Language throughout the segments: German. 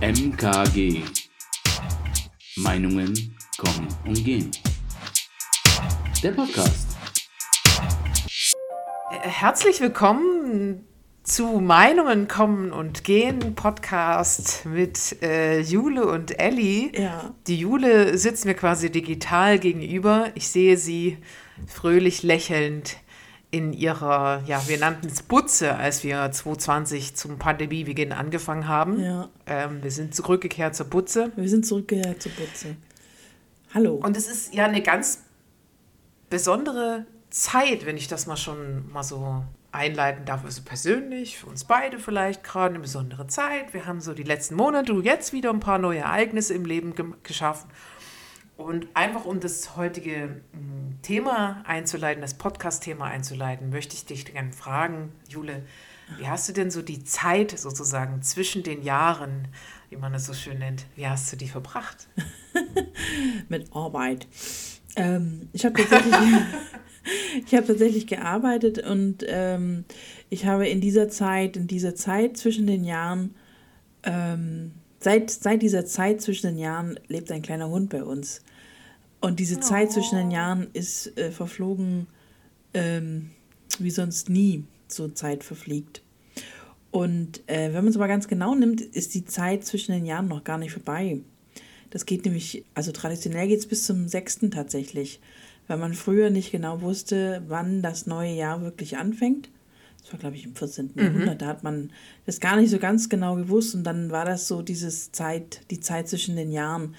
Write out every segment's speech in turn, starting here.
MKG. Meinungen kommen und gehen. Der Podcast. Herzlich willkommen zu Meinungen kommen und gehen Podcast mit äh, Jule und Elli. Ja. Die Jule sitzt mir quasi digital gegenüber. Ich sehe sie fröhlich lächelnd in ihrer, ja, wir nannten es Butze, als wir 2020 zum Pandemiebeginn angefangen haben. Ja. Ähm, wir sind zurückgekehrt zur Butze. Wir sind zurückgekehrt zur Butze. Hallo. Und es ist ja eine ganz besondere Zeit, wenn ich das mal schon mal so einleiten darf, also persönlich, für uns beide vielleicht gerade eine besondere Zeit. Wir haben so die letzten Monate, jetzt wieder ein paar neue Ereignisse im Leben ge geschaffen. Und einfach um das heutige mm, Thema einzuleiten, das Podcast-Thema einzuleiten, möchte ich dich gerne fragen, Jule, wie hast du denn so die Zeit sozusagen zwischen den Jahren, wie man es so schön nennt, wie hast du die verbracht? Mit Arbeit. Ähm, ich habe tatsächlich, ich habe tatsächlich gearbeitet und ähm, ich habe in dieser Zeit, in dieser Zeit zwischen den Jahren, ähm, seit, seit dieser Zeit zwischen den Jahren lebt ein kleiner Hund bei uns. Und diese Zeit zwischen den Jahren ist äh, verflogen, ähm, wie sonst nie so Zeit verfliegt. Und äh, wenn man es aber ganz genau nimmt, ist die Zeit zwischen den Jahren noch gar nicht vorbei. Das geht nämlich, also traditionell geht es bis zum 6. tatsächlich, weil man früher nicht genau wusste, wann das neue Jahr wirklich anfängt. Das war, glaube ich, im 14. Jahrhundert. Da hat man das gar nicht so ganz genau gewusst und dann war das so dieses Zeit, die Zeit zwischen den Jahren.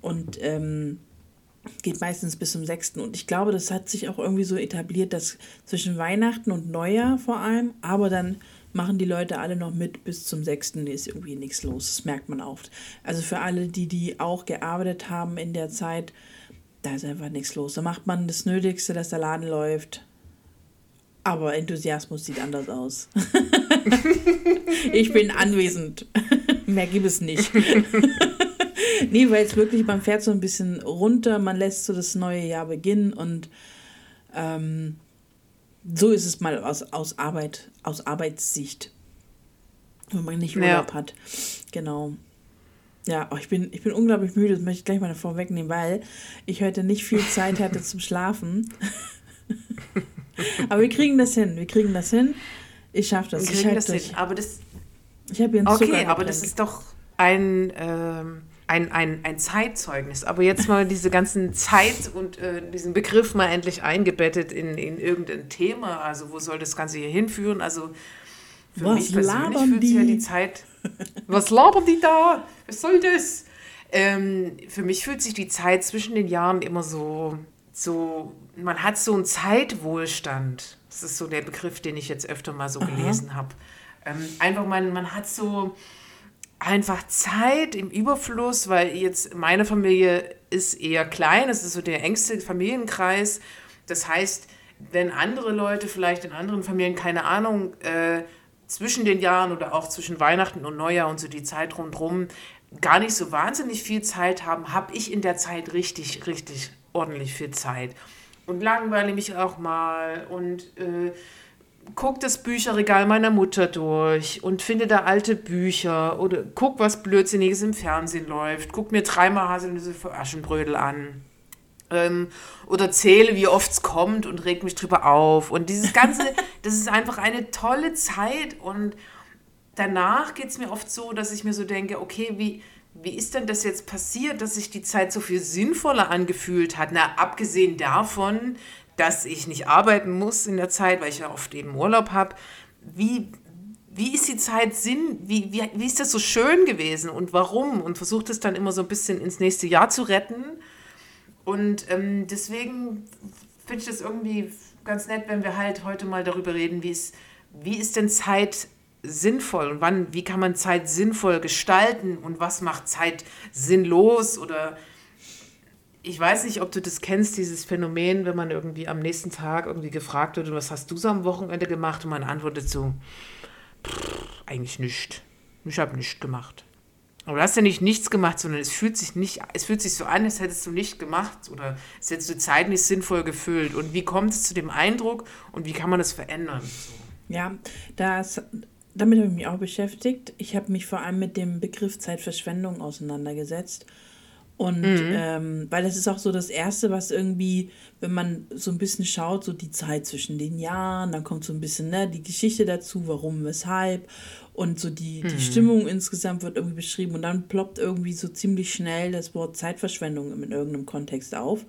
Und ähm, geht meistens bis zum 6. Und ich glaube, das hat sich auch irgendwie so etabliert, dass zwischen Weihnachten und Neujahr vor allem, aber dann machen die Leute alle noch mit bis zum 6. ist irgendwie nichts los. Das merkt man oft. Also für alle, die, die auch gearbeitet haben in der Zeit, da ist einfach nichts los. Da macht man das Nötigste, dass der Laden läuft. Aber Enthusiasmus sieht anders aus. ich bin anwesend. Mehr gibt es nicht. nee, weil es wirklich, man fährt so ein bisschen runter, man lässt so das neue Jahr beginnen und ähm, so ist es mal aus, aus Arbeit, aus Arbeitssicht. Wenn man nicht Urlaub Ja. hat. Genau. Ja, oh, ich, bin, ich bin unglaublich müde, das möchte ich gleich mal vorwegnehmen, weil ich heute nicht viel Zeit hatte zum Schlafen. Aber wir kriegen das hin, wir kriegen das hin. Ich schaffe das. Wir ich kriegen halte das durch. hin. Aber das, Ich habe hier einen Okay, aber das ist doch ein, ähm, ein, ein, ein Zeitzeugnis. Aber jetzt mal diese ganzen Zeit und äh, diesen Begriff mal endlich eingebettet in, in irgendein Thema. Also wo soll das Ganze hier hinführen? Also für Was mich persönlich fühlt sich ja die? die Zeit. Was labern die da? Was soll das? Ähm, für mich fühlt sich die Zeit zwischen den Jahren immer so, so, man hat so einen Zeitwohlstand. Das ist so der Begriff, den ich jetzt öfter mal so gelesen habe. Ähm, einfach, man, man hat so einfach Zeit im Überfluss, weil jetzt meine Familie ist eher klein, es ist so der engste Familienkreis. Das heißt, wenn andere Leute vielleicht in anderen Familien, keine Ahnung, äh, zwischen den Jahren oder auch zwischen Weihnachten und Neujahr und so die Zeit rundherum gar nicht so wahnsinnig viel Zeit haben, habe ich in der Zeit richtig, richtig ordentlich viel Zeit. Und langweile mich auch mal und äh, guck das Bücherregal meiner Mutter durch und finde da alte Bücher oder guck, was Blödsinniges im Fernsehen läuft, guck mir dreimal Haselnüsse für Aschenbrödel an. Ähm, oder zähle, wie oft es kommt und reg mich drüber auf. Und dieses Ganze, das ist einfach eine tolle Zeit. Und danach geht es mir oft so, dass ich mir so denke, okay, wie, wie ist denn das jetzt passiert, dass sich die Zeit so viel sinnvoller angefühlt hat? Na, abgesehen davon, dass ich nicht arbeiten muss in der Zeit, weil ich ja oft eben Urlaub habe. Wie, wie ist die Zeit Sinn? Wie, wie, wie ist das so schön gewesen und warum? Und versucht es dann immer so ein bisschen ins nächste Jahr zu retten. Und ähm, deswegen finde ich das irgendwie ganz nett, wenn wir halt heute mal darüber reden, wie ist, wie ist denn Zeit sinnvoll und wann, wie kann man Zeit sinnvoll gestalten und was macht Zeit sinnlos oder ich weiß nicht, ob du das kennst, dieses Phänomen, wenn man irgendwie am nächsten Tag irgendwie gefragt wird, was hast du so am Wochenende gemacht? Und man antwortet so, "Pff, eigentlich nicht. Ich habe nichts gemacht. Aber du hast ja nicht nichts gemacht, sondern es fühlt sich nicht, es fühlt sich so an, als hättest du nicht gemacht oder als hättest du Zeit nicht sinnvoll gefüllt. Und wie kommt es zu dem Eindruck und wie kann man das verändern? Ja, das damit habe ich mich auch beschäftigt. Ich habe mich vor allem mit dem Begriff Zeitverschwendung auseinandergesetzt. Und mhm. ähm, weil das ist auch so das Erste, was irgendwie, wenn man so ein bisschen schaut, so die Zeit zwischen den Jahren, dann kommt so ein bisschen ne, die Geschichte dazu, warum, weshalb und so die, mhm. die Stimmung insgesamt wird irgendwie beschrieben und dann ploppt irgendwie so ziemlich schnell das Wort Zeitverschwendung in irgendeinem Kontext auf.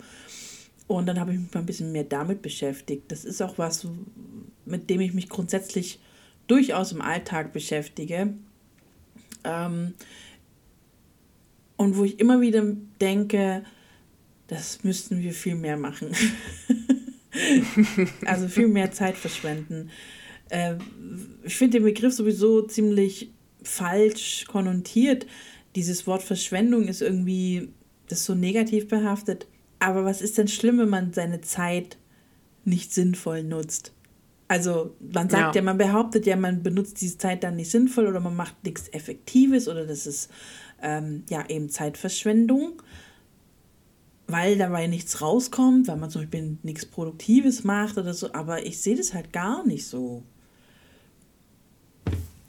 Und dann habe ich mich mal ein bisschen mehr damit beschäftigt. Das ist auch was, mit dem ich mich grundsätzlich durchaus im Alltag beschäftige. Ähm, und wo ich immer wieder denke, das müssten wir viel mehr machen. also viel mehr Zeit verschwenden. Äh, ich finde den Begriff sowieso ziemlich falsch konnotiert. Dieses Wort Verschwendung ist irgendwie, das ist so negativ behaftet. Aber was ist denn schlimm, wenn man seine Zeit nicht sinnvoll nutzt? Also man sagt ja. ja. man behauptet ja, man benutzt diese Zeit dann nicht sinnvoll oder man macht nichts Effektives oder das ist ähm, ja eben Zeitverschwendung, weil dabei nichts rauskommt, weil man zum Beispiel nichts Produktives macht oder so. Aber ich sehe das halt gar nicht so.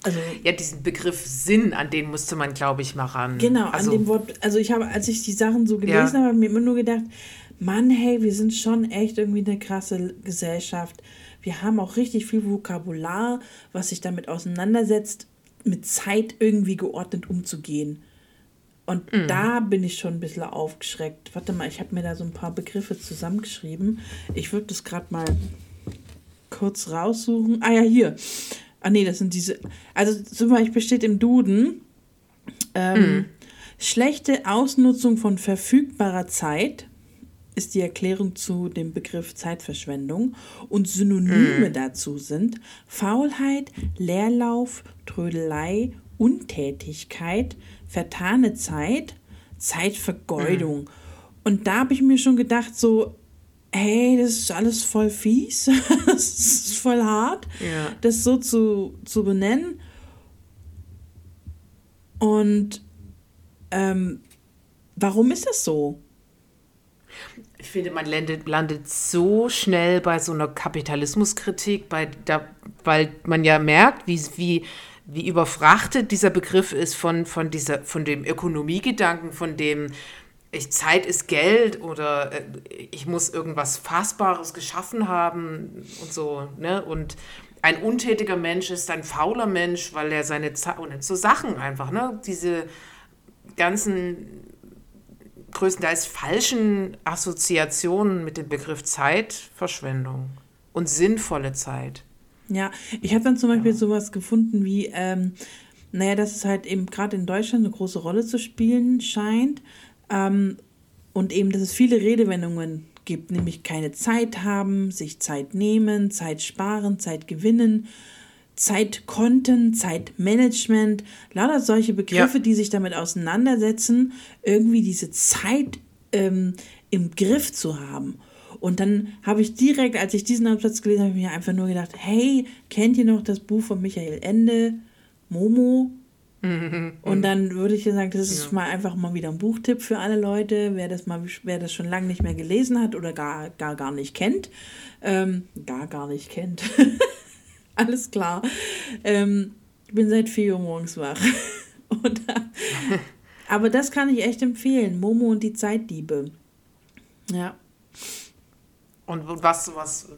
Also, ja, diesen Begriff Sinn, an den musste man, glaube ich, mal ran. Genau, also, an dem Wort, also ich habe, als ich die Sachen so gelesen ja. habe, habe ich mir immer nur gedacht, Mann, hey, wir sind schon echt irgendwie eine krasse Gesellschaft. Wir haben auch richtig viel Vokabular, was sich damit auseinandersetzt, mit Zeit irgendwie geordnet umzugehen. Und mhm. da bin ich schon ein bisschen aufgeschreckt. Warte mal, ich habe mir da so ein paar Begriffe zusammengeschrieben. Ich würde das gerade mal kurz raussuchen. Ah ja, hier. Ah nee, das sind diese. Also zum Beispiel steht im Duden ähm, mhm. schlechte Ausnutzung von verfügbarer Zeit ist die Erklärung zu dem Begriff Zeitverschwendung und Synonyme mhm. dazu sind Faulheit, Leerlauf, Trödelei, Untätigkeit, vertane Zeit, Zeitvergeudung. Mhm. Und da habe ich mir schon gedacht, so, hey, das ist alles voll fies, das ist voll hart, ja. das so zu, zu benennen. Und ähm, warum ist das so? Ich finde, man landet, landet so schnell bei so einer Kapitalismuskritik, bei da, weil man ja merkt, wie, wie, wie überfrachtet dieser Begriff ist von, von, dieser, von dem Ökonomiegedanken, von dem ich, Zeit ist Geld oder äh, ich muss irgendwas Fassbares geschaffen haben und so. Ne? Und ein untätiger Mensch ist ein fauler Mensch, weil er seine Zeit und so Sachen einfach, ne? Diese ganzen größtenteils falschen Assoziationen mit dem Begriff Zeitverschwendung und sinnvolle Zeit. Ja, ich habe dann zum Beispiel ja. sowas gefunden wie, ähm, naja, dass es halt eben gerade in Deutschland eine große Rolle zu spielen scheint. Ähm, und eben, dass es viele Redewendungen gibt, nämlich keine Zeit haben, sich Zeit nehmen, Zeit sparen, Zeit gewinnen, Zeitkonten, Zeitmanagement, lauter solche Begriffe, ja. die sich damit auseinandersetzen, irgendwie diese Zeit ähm, im Griff zu haben. Und dann habe ich direkt, als ich diesen Absatz gelesen habe, mir einfach nur gedacht, hey, kennt ihr noch das Buch von Michael Ende, Momo? Und dann würde ich sagen, das ist ja. mal einfach mal wieder ein Buchtipp für alle Leute, wer das mal, wer das schon lange nicht mehr gelesen hat oder gar, gar, gar nicht kennt. Ähm, gar, gar nicht kennt. Alles klar. Ähm, ich bin seit 4 Uhr morgens wach. und, aber das kann ich echt empfehlen. Momo und die Zeitdiebe. Ja. Und was, was,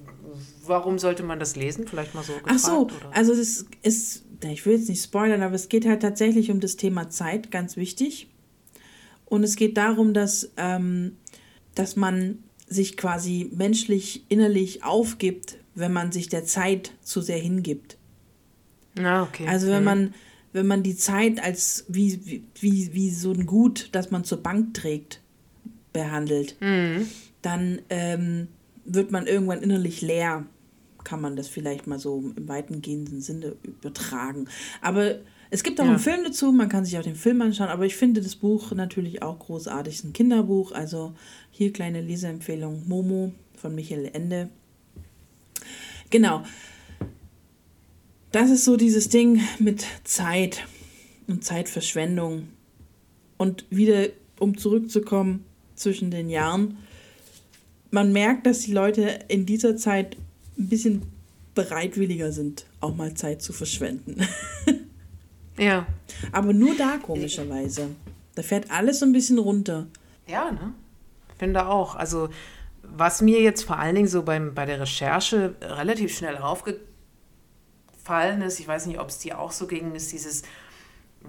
warum sollte man das lesen? Vielleicht mal so gefragt, Ach so, oder? also das ist, ich will jetzt nicht spoilern, aber es geht halt tatsächlich um das Thema Zeit, ganz wichtig. Und es geht darum, dass, ähm, dass man sich quasi menschlich, innerlich aufgibt, wenn man sich der Zeit zu sehr hingibt. Ah, okay. Also wenn mhm. man, wenn man die Zeit als wie, wie, wie so ein Gut, das man zur Bank trägt, behandelt, mhm. dann ähm, wird man irgendwann innerlich leer. Kann man das vielleicht mal so im weitengehenden Sinne übertragen. Aber es gibt auch ja. einen Film dazu, man kann sich auch den Film anschauen, aber ich finde das Buch natürlich auch großartig. Es ist ein Kinderbuch, also hier kleine Leseempfehlung: Momo von Michael Ende. Genau. Das ist so dieses Ding mit Zeit und Zeitverschwendung. Und wieder, um zurückzukommen zwischen den Jahren, man merkt, dass die Leute in dieser Zeit ein bisschen bereitwilliger sind, auch mal Zeit zu verschwenden. Ja. Aber nur da komischerweise. Da fährt alles so ein bisschen runter. Ja, ne? Finde auch. Also, was mir jetzt vor allen Dingen so beim, bei der Recherche relativ schnell aufgefallen ist, ich weiß nicht, ob es dir auch so ging, ist dieses,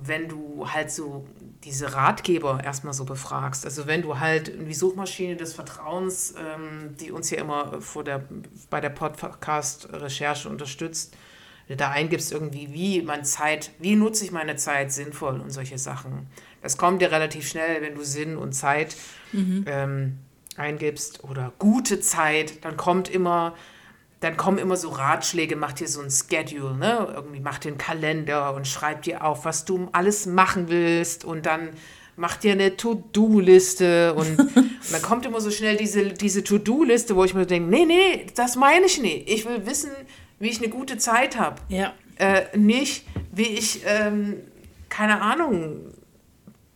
wenn du halt so diese Ratgeber erstmal so befragst. Also wenn du halt die Suchmaschine des Vertrauens, ähm, die uns ja immer vor der, bei der Podcast-Recherche unterstützt, da eingibst irgendwie, wie man Zeit, wie nutze ich meine Zeit sinnvoll und solche Sachen. Das kommt dir relativ schnell, wenn du Sinn und Zeit ähm, eingibst oder gute Zeit, dann kommt immer, dann kommen immer so Ratschläge, mach dir so ein Schedule, ne? Irgendwie mach dir einen Kalender und schreib dir auf, was du alles machen willst und dann mach dir eine To-Do-Liste und, und dann kommt immer so schnell diese, diese To-Do-Liste, wo ich mir denke, nee, nee, das meine ich nicht. Ich will wissen, wie ich eine gute Zeit habe. Ja. Äh, nicht, wie ich, ähm, keine Ahnung,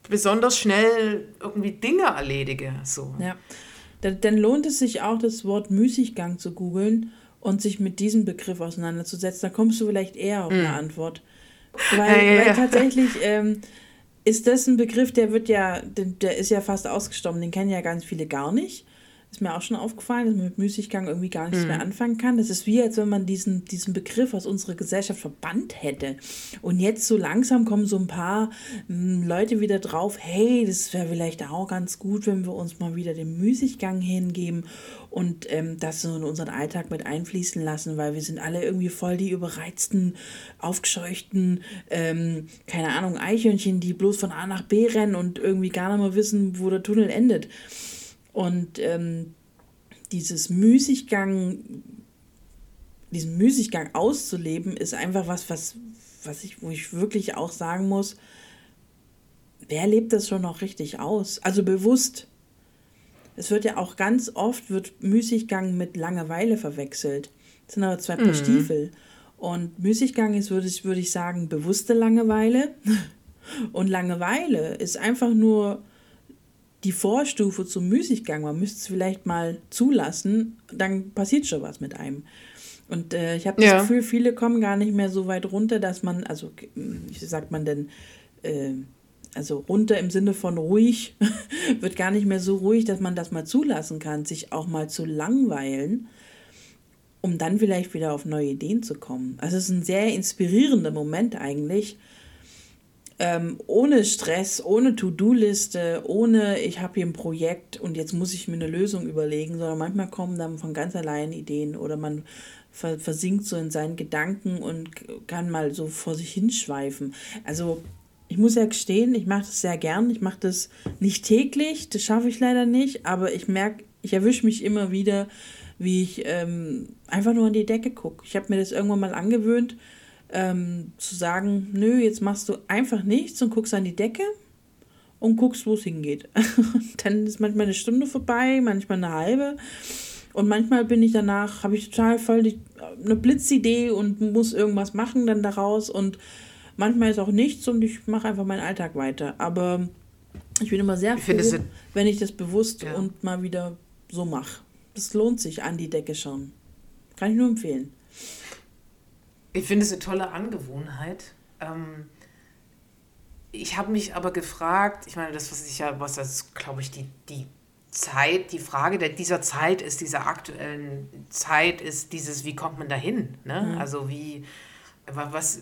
besonders schnell irgendwie Dinge erledige. So. Ja. Dann lohnt es sich auch, das Wort Müßiggang zu googeln und sich mit diesem Begriff auseinanderzusetzen. Da kommst du vielleicht eher auf eine Antwort. Weil, Ja, ja, weil tatsächlich ähm, ist das ein Begriff, der wird ja, der ist ja fast ausgestorben, den kennen ja ganz viele gar nicht. Ist mir auch schon aufgefallen, dass man mit Müßiggang irgendwie gar nichts mehr anfangen kann. Das ist wie, als wenn man diesen, diesen Begriff aus unserer Gesellschaft verbannt hätte. Und jetzt so langsam kommen so ein paar mm, Leute wieder drauf, hey, das wäre vielleicht auch ganz gut, wenn wir uns mal wieder dem Müßiggang hingeben und ähm, das so in unseren Alltag mit einfließen lassen, weil wir sind alle irgendwie voll die überreizten, aufgescheuchten, ähm, keine Ahnung, Eichhörnchen, die bloß von A nach B rennen und irgendwie gar nicht mehr wissen, wo der Tunnel endet. Und ähm, dieses Müßiggang, diesen Müßiggang auszuleben, ist einfach was, was, was ich, wo ich wirklich auch sagen muss, wer lebt das schon noch richtig aus? Also bewusst. Es wird ja auch ganz oft wird Müßiggang mit Langeweile verwechselt. Das sind aber zwei Paar Stiefel. Und Müßiggang ist, würde ich, würde ich sagen, bewusste Langeweile. Und Langeweile ist einfach nur die Vorstufe zum Müßiggang. Man müsste es vielleicht mal zulassen, dann passiert schon was mit einem. Und äh, ich habe das Ja. Gefühl, viele kommen gar nicht mehr so weit runter, dass man, also wie sagt man denn, äh, also runter im Sinne von ruhig, wird gar nicht mehr so ruhig, dass man das mal zulassen kann, sich auch mal zu langweilen, um dann vielleicht wieder auf neue Ideen zu kommen. Also es ist ein sehr inspirierender Moment eigentlich, ähm, ohne Stress, ohne To-Do-Liste, ohne ich habe hier ein Projekt und jetzt muss ich mir eine Lösung überlegen, sondern manchmal kommen dann von ganz allein Ideen oder man ver versinkt so in seinen Gedanken und kann mal so vor sich hinschweifen. Also ich muss ja gestehen, ich mache das sehr gern. Ich mache das nicht täglich, das schaffe ich leider nicht, aber ich merke, ich erwische mich immer wieder, wie ich ähm, einfach nur an die Decke gucke. Ich habe mir das irgendwann mal angewöhnt, ähm, zu sagen, nö, jetzt machst du einfach nichts und guckst an die Decke und guckst, wo es hingeht. dann ist manchmal eine Stunde vorbei, manchmal eine halbe. Und manchmal bin ich danach, habe ich total voll die, eine Blitzidee und muss irgendwas machen dann daraus. Und manchmal ist auch nichts und ich mache einfach meinen Alltag weiter. Aber ich bin immer sehr Ich froh, es- wenn ich das bewusst Ja. und mal wieder so mache. Das lohnt sich, an die Decke schauen. Kann ich nur empfehlen. Ich finde es eine tolle Angewohnheit. Ähm, ich habe mich aber gefragt, ich meine, das, was ich ja, was das, glaube ich, die, die Zeit, die Frage der, dieser Zeit ist, dieser aktuellen Zeit ist dieses, wie kommt man dahin? Ne? Also wie, wa- was,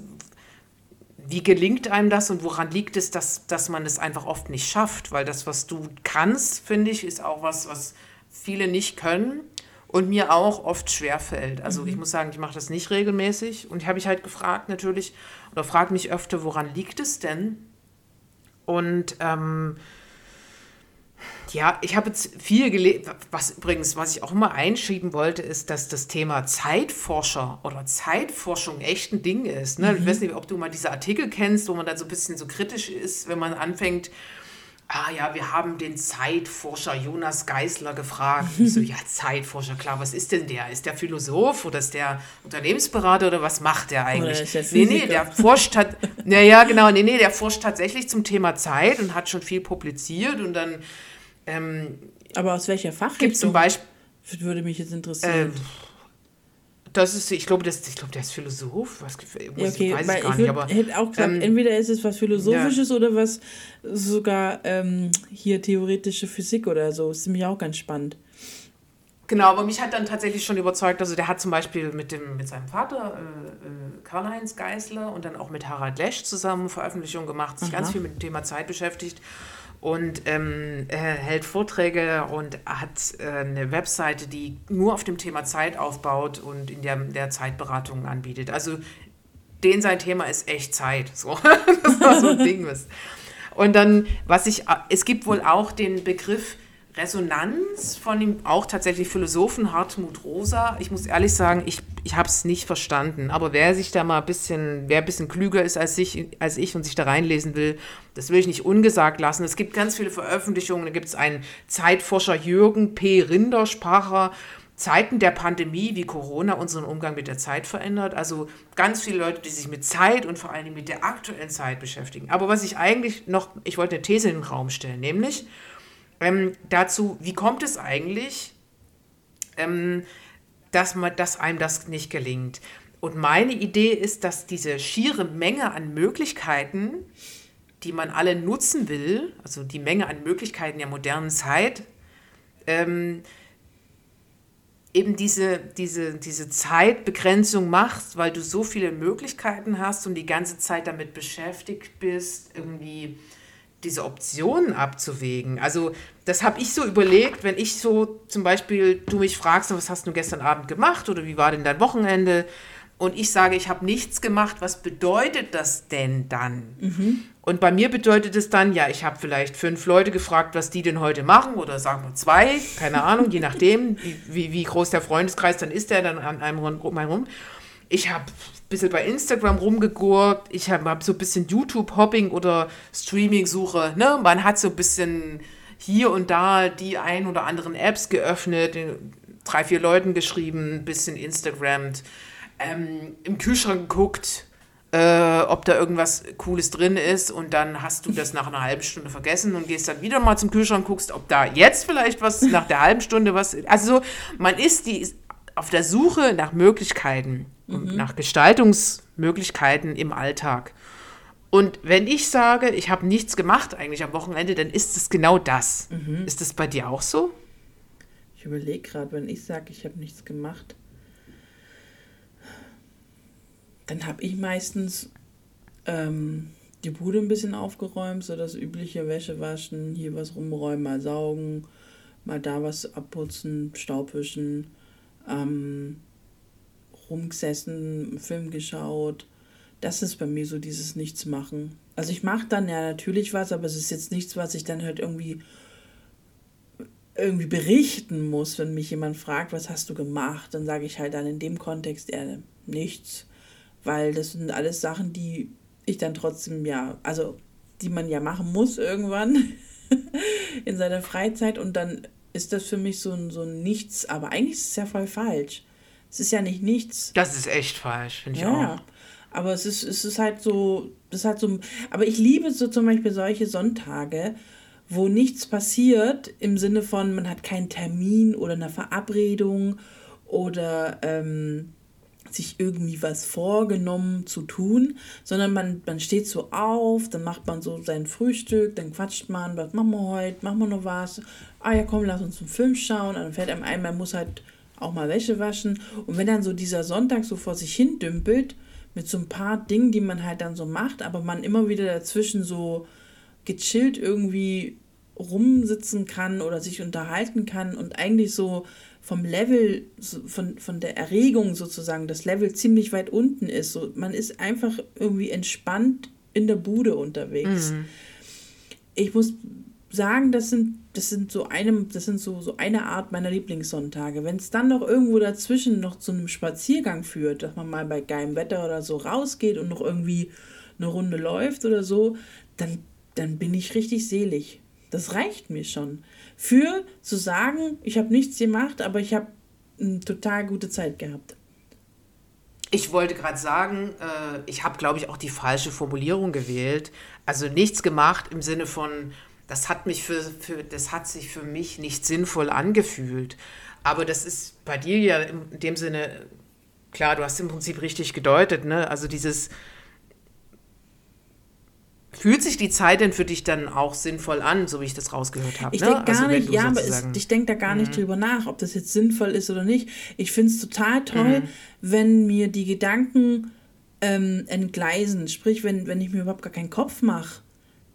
wie gelingt einem das und woran liegt es, dass, dass man es einfach oft nicht schafft? Weil das, was du kannst, finde ich, ist auch was, was viele nicht können und mir auch oft schwerfällt. Also ich muss sagen, ich mache das nicht regelmäßig und ich habe mich halt gefragt natürlich oder frage mich öfter, woran liegt es denn? Und ähm, ja, ich habe jetzt viel gelesen, was übrigens, was ich auch immer einschieben wollte, ist, dass das Thema Zeitforscher oder Zeitforschung echt ein Ding ist. Ne? Ich weiß nicht, ob du mal diese Artikel kennst, wo man dann so ein bisschen so kritisch ist, wenn man anfängt, ah ja, wir haben den Zeitforscher Jonas Geisler gefragt. Ich so, ja, Zeitforscher, klar, was ist denn der? Ist der Philosoph oder ist der Unternehmensberater oder was macht der eigentlich? der nee, nee, der forscht hat, naja, genau, nee, nee, der forscht tatsächlich zum Thema Zeit und hat schon viel publiziert und dann ähm, Aber aus welcher gibt zum Fachrichtung? Beispiel Würde mich jetzt interessieren. Das ist, ich glaube, das, ich glaube, der ist Philosoph. Was, Ja, okay, weiß ich gar ich nicht, aber hätte auch gesagt, ähm, entweder ist es was Philosophisches oder was sogar ähm, hier theoretische Physik oder so. Ist nämlich auch ganz spannend. Genau, aber mich hat dann tatsächlich schon überzeugt, also der hat zum Beispiel mit, dem, mit seinem Vater, äh, äh, Karl-Heinz Geißler, und dann auch mit Harald Lesch zusammen Veröffentlichungen gemacht, sich ganz Aha. viel mit dem Thema Zeit beschäftigt und ähm, hält Vorträge und hat äh, eine Webseite, die nur auf dem Thema Zeit aufbaut und in der, der Zeitberatung anbietet. Also den sein Thema ist echt Zeit. So. das war so ein Ding. Und dann, was ich, es gibt wohl auch den Begriff Resonanz von dem auch tatsächlich Philosophen Hartmut Rosa. Ich muss ehrlich sagen, ich, ich habe es nicht verstanden. Aber wer sich da mal ein bisschen, wer ein bisschen klüger ist als ich, als ich und sich da reinlesen will, das will ich nicht ungesagt lassen. Es gibt ganz viele Veröffentlichungen. Da gibt es einen Zeitforscher Jürgen P. Rinderspacher. Zeiten der Pandemie wie Corona unseren Umgang mit der Zeit verändert. Also ganz viele Leute, die sich mit Zeit und vor Dingen mit der aktuellen Zeit beschäftigen. Aber was ich eigentlich noch, ich wollte eine These in den Raum stellen, nämlich ähm, dazu, wie kommt es eigentlich, ähm, dass, man, dass einem das nicht gelingt? Und meine Idee ist, dass diese schiere Menge an Möglichkeiten, die man alle nutzen will, also die Menge an Möglichkeiten der modernen Zeit, ähm, eben diese, diese, diese Zeitbegrenzung machst, weil du so viele Möglichkeiten hast und die ganze Zeit damit beschäftigt bist, irgendwie diese Optionen abzuwägen. Also das habe ich so überlegt, wenn ich so zum Beispiel, du mich fragst, was hast du gestern Abend gemacht oder wie war denn dein Wochenende? Und ich sage, ich habe nichts gemacht, was bedeutet das denn dann? Und bei mir bedeutet es dann, ja, ich habe vielleicht fünf Leute gefragt, was die denn heute machen oder sagen wir zwei, keine Ahnung, je nachdem, wie, wie, groß der Freundeskreis dann ist, der dann an einem rum. Ich habe ein bisschen bei Instagram rumgegurkt, ich habe hab so ein bisschen YouTube-Hopping oder Streaming-Suche. Ne? Man hat so ein bisschen hier und da die ein oder anderen Apps geöffnet, drei, vier Leuten geschrieben, ein bisschen Instagrammt, ähm, im Kühlschrank geguckt, äh, ob da irgendwas Cooles drin ist und dann hast du das nach einer halben Stunde vergessen und gehst dann wieder mal zum Kühlschrank, guckst, ob da jetzt vielleicht was nach der halben Stunde was. Also so, man ist die auf der Suche nach Möglichkeiten und nach Gestaltungsmöglichkeiten im Alltag. Und wenn ich sage, ich habe nichts gemacht eigentlich am Wochenende, dann ist es genau das. Ist das bei dir auch so? Ich überlege gerade, wenn ich sage, ich habe nichts gemacht, dann habe ich meistens ähm, die Bude ein bisschen aufgeräumt, so das übliche Wäsche waschen, hier was rumräumen, mal saugen, mal da was abputzen, Staubwischen, ähm, rumgesessen, Film geschaut. Das ist bei mir so dieses Nichtsmachen. Also ich mache dann ja natürlich was, aber es ist jetzt nichts, was ich dann halt irgendwie irgendwie berichten muss, wenn mich jemand fragt, was hast du gemacht, dann sage ich halt dann in dem Kontext eher nichts, weil das sind alles Sachen, die ich dann trotzdem ja, also die man ja machen muss irgendwann in seiner Freizeit und dann ist das für mich so ein, so ein Nichts, aber eigentlich ist es ja voll falsch. Es ist ja nicht nichts. Das ist echt falsch, finde ich Ja, auch. aber es ist, es ist halt so, das ist halt so, aber ich liebe so zum Beispiel solche Sonntage, wo nichts passiert im Sinne von, man hat keinen Termin oder eine Verabredung oder ähm, sich irgendwie was vorgenommen zu tun, sondern man, man steht so auf, dann macht man so sein Frühstück, dann quatscht man, was machen wir heute, machen wir noch was, ah ja komm, lass uns einen Film schauen, und dann fällt einem ein, man muss halt auch mal Wäsche waschen und wenn dann so dieser Sonntag so vor sich hin dümpelt, mit so ein paar Dingen, die man halt dann so macht, aber man immer wieder dazwischen so gechillt irgendwie rumsitzen kann oder sich unterhalten kann und eigentlich so vom Level, von, von der Erregung sozusagen, das Level ziemlich weit unten ist. So, man ist einfach irgendwie entspannt in der Bude unterwegs. Ich muss sagen, das sind, das sind so eine, das sind so, so eine Art meiner Lieblingssonntage. Wenn es dann noch irgendwo dazwischen noch zu einem Spaziergang führt, dass man mal bei geilem Wetter oder so rausgeht und noch irgendwie eine Runde läuft oder so, dann, dann bin ich richtig selig. Das reicht mir schon. Für zu sagen, ich habe nichts gemacht, aber ich habe eine total gute Zeit gehabt. Ich wollte gerade sagen, äh, ich habe, glaube ich, auch die falsche Formulierung gewählt. Also nichts gemacht im Sinne von, das hat mich für, für das hat sich für mich nicht sinnvoll angefühlt. Aber das ist bei dir ja in dem Sinne klar, du hast im Prinzip richtig gedeutet, ne? Also dieses Fühlt sich die Zeit denn für dich dann auch sinnvoll an, so wie ich das rausgehört habe? Ich ne? denke gar also, nicht, ja, aber sozusagen- ich denke da gar nicht drüber nach, ob das jetzt sinnvoll ist oder nicht. Ich finde es total Mhm. toll, wenn mir die Gedanken ähm, entgleisen. Sprich, wenn, wenn ich mir überhaupt gar keinen Kopf mache,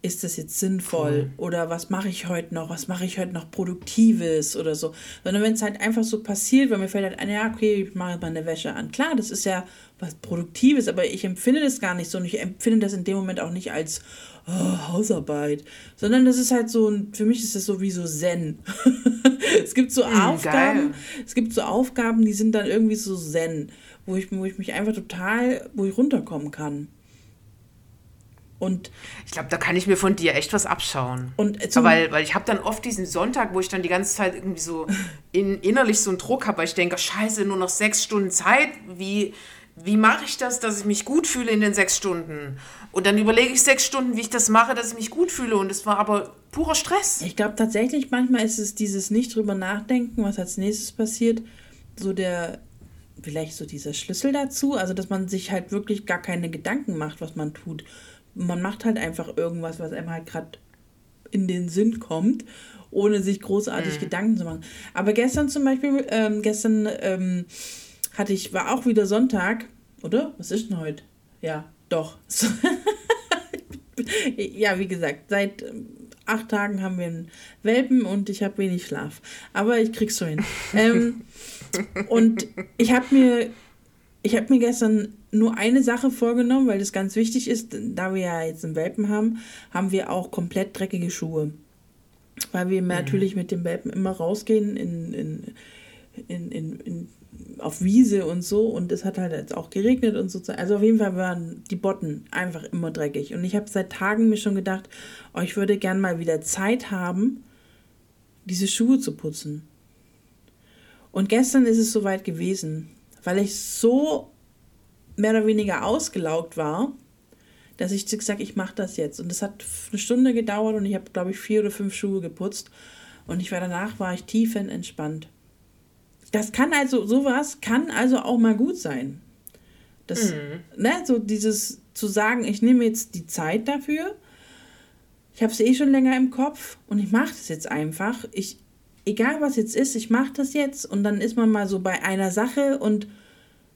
ist das jetzt sinnvoll? Oder was mache ich heute noch? Was mache ich heute noch Produktives oder so? Sondern wenn es halt einfach so passiert, weil mir fällt halt ein, ja, okay, ich mache meine Wäsche an. Klar, das ist ja was Produktives, aber ich empfinde das gar nicht so und ich empfinde das in dem Moment auch nicht als oh, Hausarbeit, sondern das ist halt so, für mich ist das so wie so Zen. es gibt so Aufgaben, geil. es gibt so Aufgaben, die sind dann irgendwie so Zen, wo ich, wo ich mich einfach total, wo ich runterkommen kann. Und Ich glaube, da kann ich mir von dir echt was abschauen. Und, weil, weil ich habe dann oft diesen Sonntag, wo ich dann die ganze Zeit irgendwie so in, innerlich so einen Druck habe, weil ich denke, scheiße, nur noch sechs Stunden Zeit. Wie, wie mache ich das, dass ich mich gut fühle in den sechs Stunden? Und dann überlege ich sechs Stunden, wie ich das mache, dass ich mich gut fühle. Und es war aber purer Stress. Ich glaube tatsächlich, manchmal ist es dieses nicht drüber nachdenken, was als nächstes passiert, so der, vielleicht so dieser Schlüssel dazu, also dass man sich halt wirklich gar keine Gedanken macht, was man tut. Man macht halt einfach irgendwas, was einem halt gerade in den Sinn kommt, ohne sich großartig Gedanken zu machen. Aber gestern zum Beispiel, ähm, gestern ähm, hatte ich, war auch wieder Sonntag, oder? Was ist denn heute? Ja, doch. ja, wie gesagt, seit ähm, acht Tagen haben wir einen Welpen und ich habe wenig Schlaf. Aber ich krieg's so hin. ähm, und ich habe mir, ich habe mir gestern nur eine Sache vorgenommen, weil das ganz wichtig ist. Da wir ja jetzt einen Welpen haben, haben wir auch komplett dreckige Schuhe. Weil wir natürlich mit dem Welpen immer rausgehen in, in, in, in, in, auf Wiese und so. Und es hat halt jetzt auch geregnet und so. Also auf jeden Fall waren die Botten einfach immer dreckig. Und ich habe seit Tagen mir schon gedacht, oh, ich würde gern mal wieder Zeit haben, diese Schuhe zu putzen. Und gestern ist es soweit gewesen, weil ich so mehr oder weniger ausgelaugt war, dass ich gesagt ich mache das jetzt. Und es hat eine Stunde gedauert und ich habe, glaube ich, vier oder fünf Schuhe geputzt. Und ich war danach, war ich tiefenentspannt. Das kann also, sowas kann also auch mal gut sein. Das, ne, so dieses zu sagen, ich nehme jetzt die Zeit dafür. Ich habe es eh schon länger im Kopf und ich mache das jetzt einfach. Ich, egal was jetzt ist, ich mache das jetzt und dann ist man mal so bei einer Sache und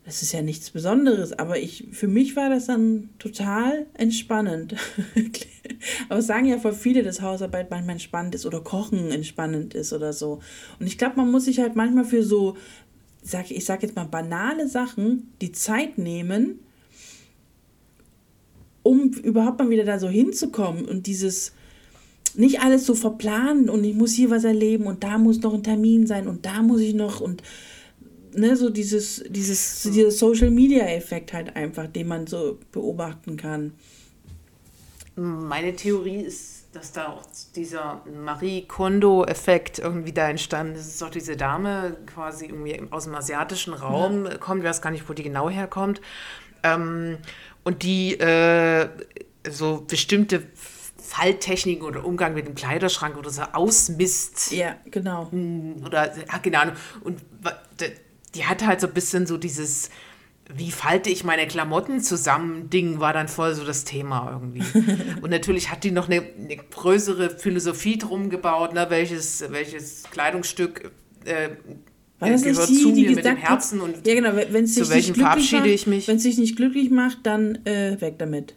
das ist ja nichts Besonderes, aber ich, für mich war das dann total entspannend. aber es sagen ja voll viele, dass Hausarbeit manchmal entspannend ist oder Kochen entspannend ist oder so. Und ich glaube, man muss sich halt manchmal für so, sag, ich sag jetzt mal, banale Sachen die Zeit nehmen, um überhaupt mal wieder da so hinzukommen und dieses nicht alles so verplanen und ich muss hier was erleben und da muss noch ein Termin sein und da muss ich noch und ne, so dieses, dieses, dieser Social Media Effekt halt einfach, den man so beobachten kann. Meine Theorie ist, dass da auch dieser Marie Kondo-Effekt irgendwie da entstanden ist. Es ist doch diese Dame quasi irgendwie aus dem asiatischen Raum kommt, ich weiß gar nicht, wo die genau herkommt. Ähm, und die äh, so bestimmte Falltechniken oder Umgang mit dem Kleiderschrank oder so ausmisst Ja, genau. oder hat keine Ahnung. Und die hat halt so ein bisschen so dieses, wie falte ich meine Klamotten zusammen, Ding war dann voll so das Thema irgendwie. Und natürlich hat die noch eine, eine größere Philosophie drum gebaut, ne, welches, welches Kleidungsstück äh, War das nicht gehört sie, zu die mir mit dem Herzen hat, und ja genau, wenn es zu sich nicht welchem verabschiede macht, ich mich? wenn es sich nicht glücklich macht, dann äh, weg damit.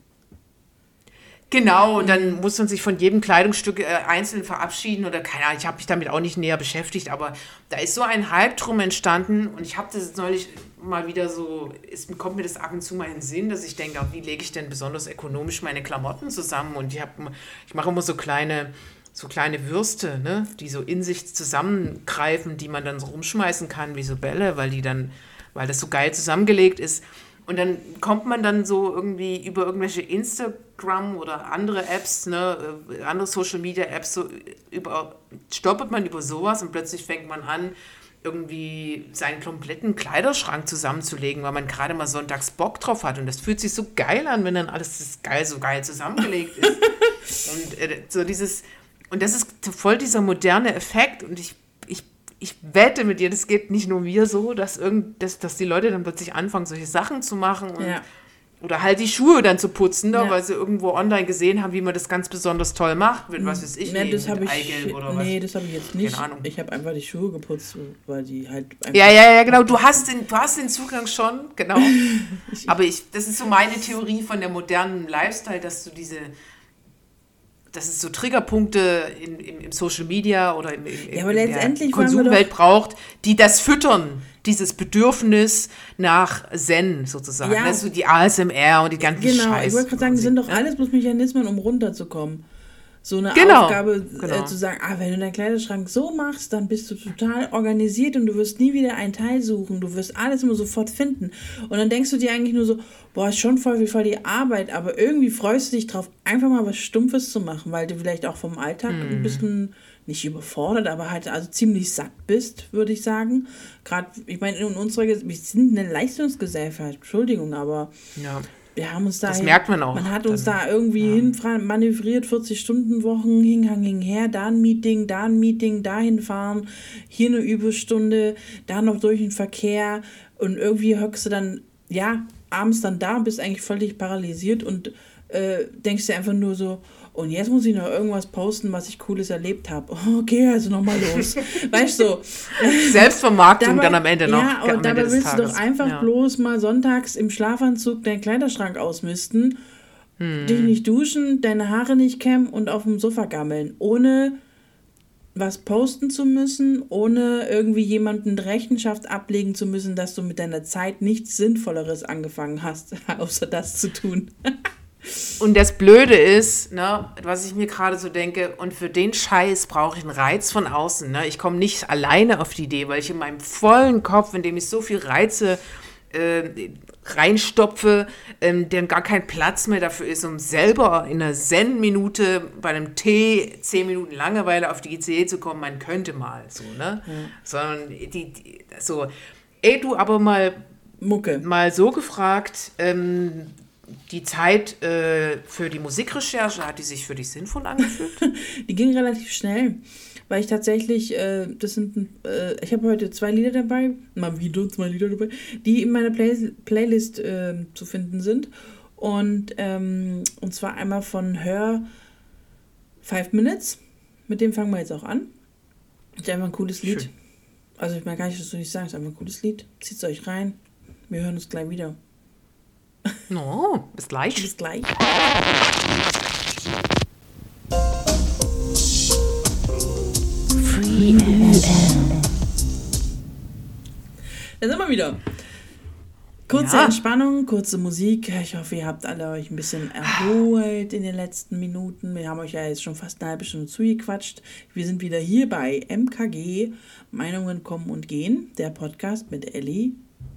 Genau, und dann muss man sich von jedem Kleidungsstück äh, einzeln verabschieden oder keine Ahnung, ich habe mich damit auch nicht näher beschäftigt, aber da ist so ein Hype drum entstanden und ich habe das neulich mal wieder so, ist, kommt mir das ab und zu mal in den Sinn, dass ich denke, wie lege ich denn besonders ökonomisch meine Klamotten zusammen und ich, ich mache immer so kleine, so kleine Würste, ne, die so in sich zusammengreifen, die man dann so rumschmeißen kann wie so Bälle, weil die dann, weil das so geil zusammengelegt ist. Und dann kommt man dann so irgendwie über irgendwelche Instagram oder andere Apps, ne, äh, andere Social Media Apps, so über, stoppert man über sowas und plötzlich fängt man an, irgendwie seinen kompletten Kleiderschrank zusammenzulegen, weil man gerade mal sonntags Bock drauf hat. Und das fühlt sich so geil an, wenn dann alles geil, so geil zusammengelegt ist. und äh, so dieses, und das ist voll dieser moderne Effekt. Und ich, ich, wette mit dir, das geht nicht nur mir so, dass, irgend, dass, dass die Leute dann plötzlich anfangen, solche Sachen zu machen und Ja. oder halt die Schuhe dann zu putzen, ne, Ja. weil sie irgendwo online gesehen haben, wie man das ganz besonders toll macht, mit was weiß ich, Nee, nee, das mit habe ich, Eigelb oder was. nee, das habe ich jetzt nicht. Keine Ahnung. Ich habe einfach die Schuhe geputzt, weil die halt einfach Ja, ja, ja, genau. Du hast den, du hast den Zugang schon, genau. Aber ich, das ist so meine Theorie von der modernen Lifestyle, dass du diese, dass es so Triggerpunkte in, im, im Social Media oder im, im, Ja, in der Konsumwelt braucht, die das füttern, dieses Bedürfnis nach Zen sozusagen. Ja. Also die ASMR und die ganzen Genau, Scheiß. ich wollte gerade sagen, das sind doch alles bloß Mechanismen, um runterzukommen. So eine Genau, Aufgabe genau. äh, zu sagen, ah, wenn du deinen Kleiderschrank so machst, dann bist du total organisiert und du wirst nie wieder ein Teil suchen. Du wirst alles immer sofort finden. Und dann denkst du dir eigentlich nur so, boah, ist schon voll wie voll die Arbeit, aber irgendwie freust du dich drauf, einfach mal was Stumpfes zu machen, weil du vielleicht auch vom Alltag Mhm. ein bisschen nicht überfordert, aber halt also ziemlich satt bist, würde ich sagen. Gerade, ich meine, in unserer, wir sind eine Leistungsgesellschaft, Entschuldigung, aber Ja. Wir haben uns da. Das merkt man auch Man hat uns dann. da irgendwie hin manövriert, 40-Stunden-Wochen, hingang, hinher, da ein Meeting, da ein Meeting, dahin fahren, hier eine Überstunde, da noch durch den Verkehr und irgendwie hockst du dann, ja, abends dann da, bist eigentlich völlig paralysiert und äh, denkst dir einfach nur so, und jetzt muss ich noch irgendwas posten, was ich Cooles erlebt habe. Okay, also nochmal los. weißt du, so. Selbstvermarktung dann am Ende noch. Ja, am und Ende dabei des willst du doch einfach ja. bloß mal sonntags im Schlafanzug deinen Kleiderschrank ausmisten, Hm. dich nicht duschen, deine Haare nicht kämmen und auf dem Sofa gammeln, ohne was posten zu müssen, ohne irgendwie jemanden Rechenschaft ablegen zu müssen, dass du mit deiner Zeit nichts Sinnvolleres angefangen hast, außer das zu tun. Und das Blöde ist, ne, was ich mir gerade so denke, und für den Scheiß brauche ich einen Reiz von außen. Ne? Ich komme nicht alleine auf die Idee, weil ich in meinem vollen Kopf, in dem ich so viel Reize äh, reinstopfe, ähm, denn gar kein Platz mehr dafür ist, um selber in einer Zen-Minute bei einem Tee zehn Minuten Langeweile auf die Idee zu kommen, man könnte mal so, ne? Sondern die, die, so, ey, du aber mal Mucke. mal so gefragt, ähm, die Zeit äh, für die Musikrecherche, hat die sich für dich sinnvoll angefühlt? Die ging relativ schnell, weil ich tatsächlich, äh, das sind, äh, ich habe heute zwei Lieder dabei, mal wieder zwei Lieder dabei, die in meiner Play Playlist äh, zu finden sind. Und, ähm, und zwar einmal von Her Five Minutes, mit dem fangen wir jetzt auch an. Ist einfach ein cooles Lied. Schön. Also ich meine gar nicht, dass du nicht sagst, einfach ein cooles Lied. Zieht's euch rein. Wir hören uns gleich wieder. No, bis gleich. Bis gleich. Da sind wir wieder. Kurze Ja. Entspannung, kurze Musik. Ich hoffe, ihr habt alle euch ein bisschen erholt in den letzten Minuten. Wir haben euch ja jetzt schon fast eine halbe Stunde zugequatscht. Wir sind wieder hier bei MKG, Meinungen kommen und gehen, der Podcast mit Ellie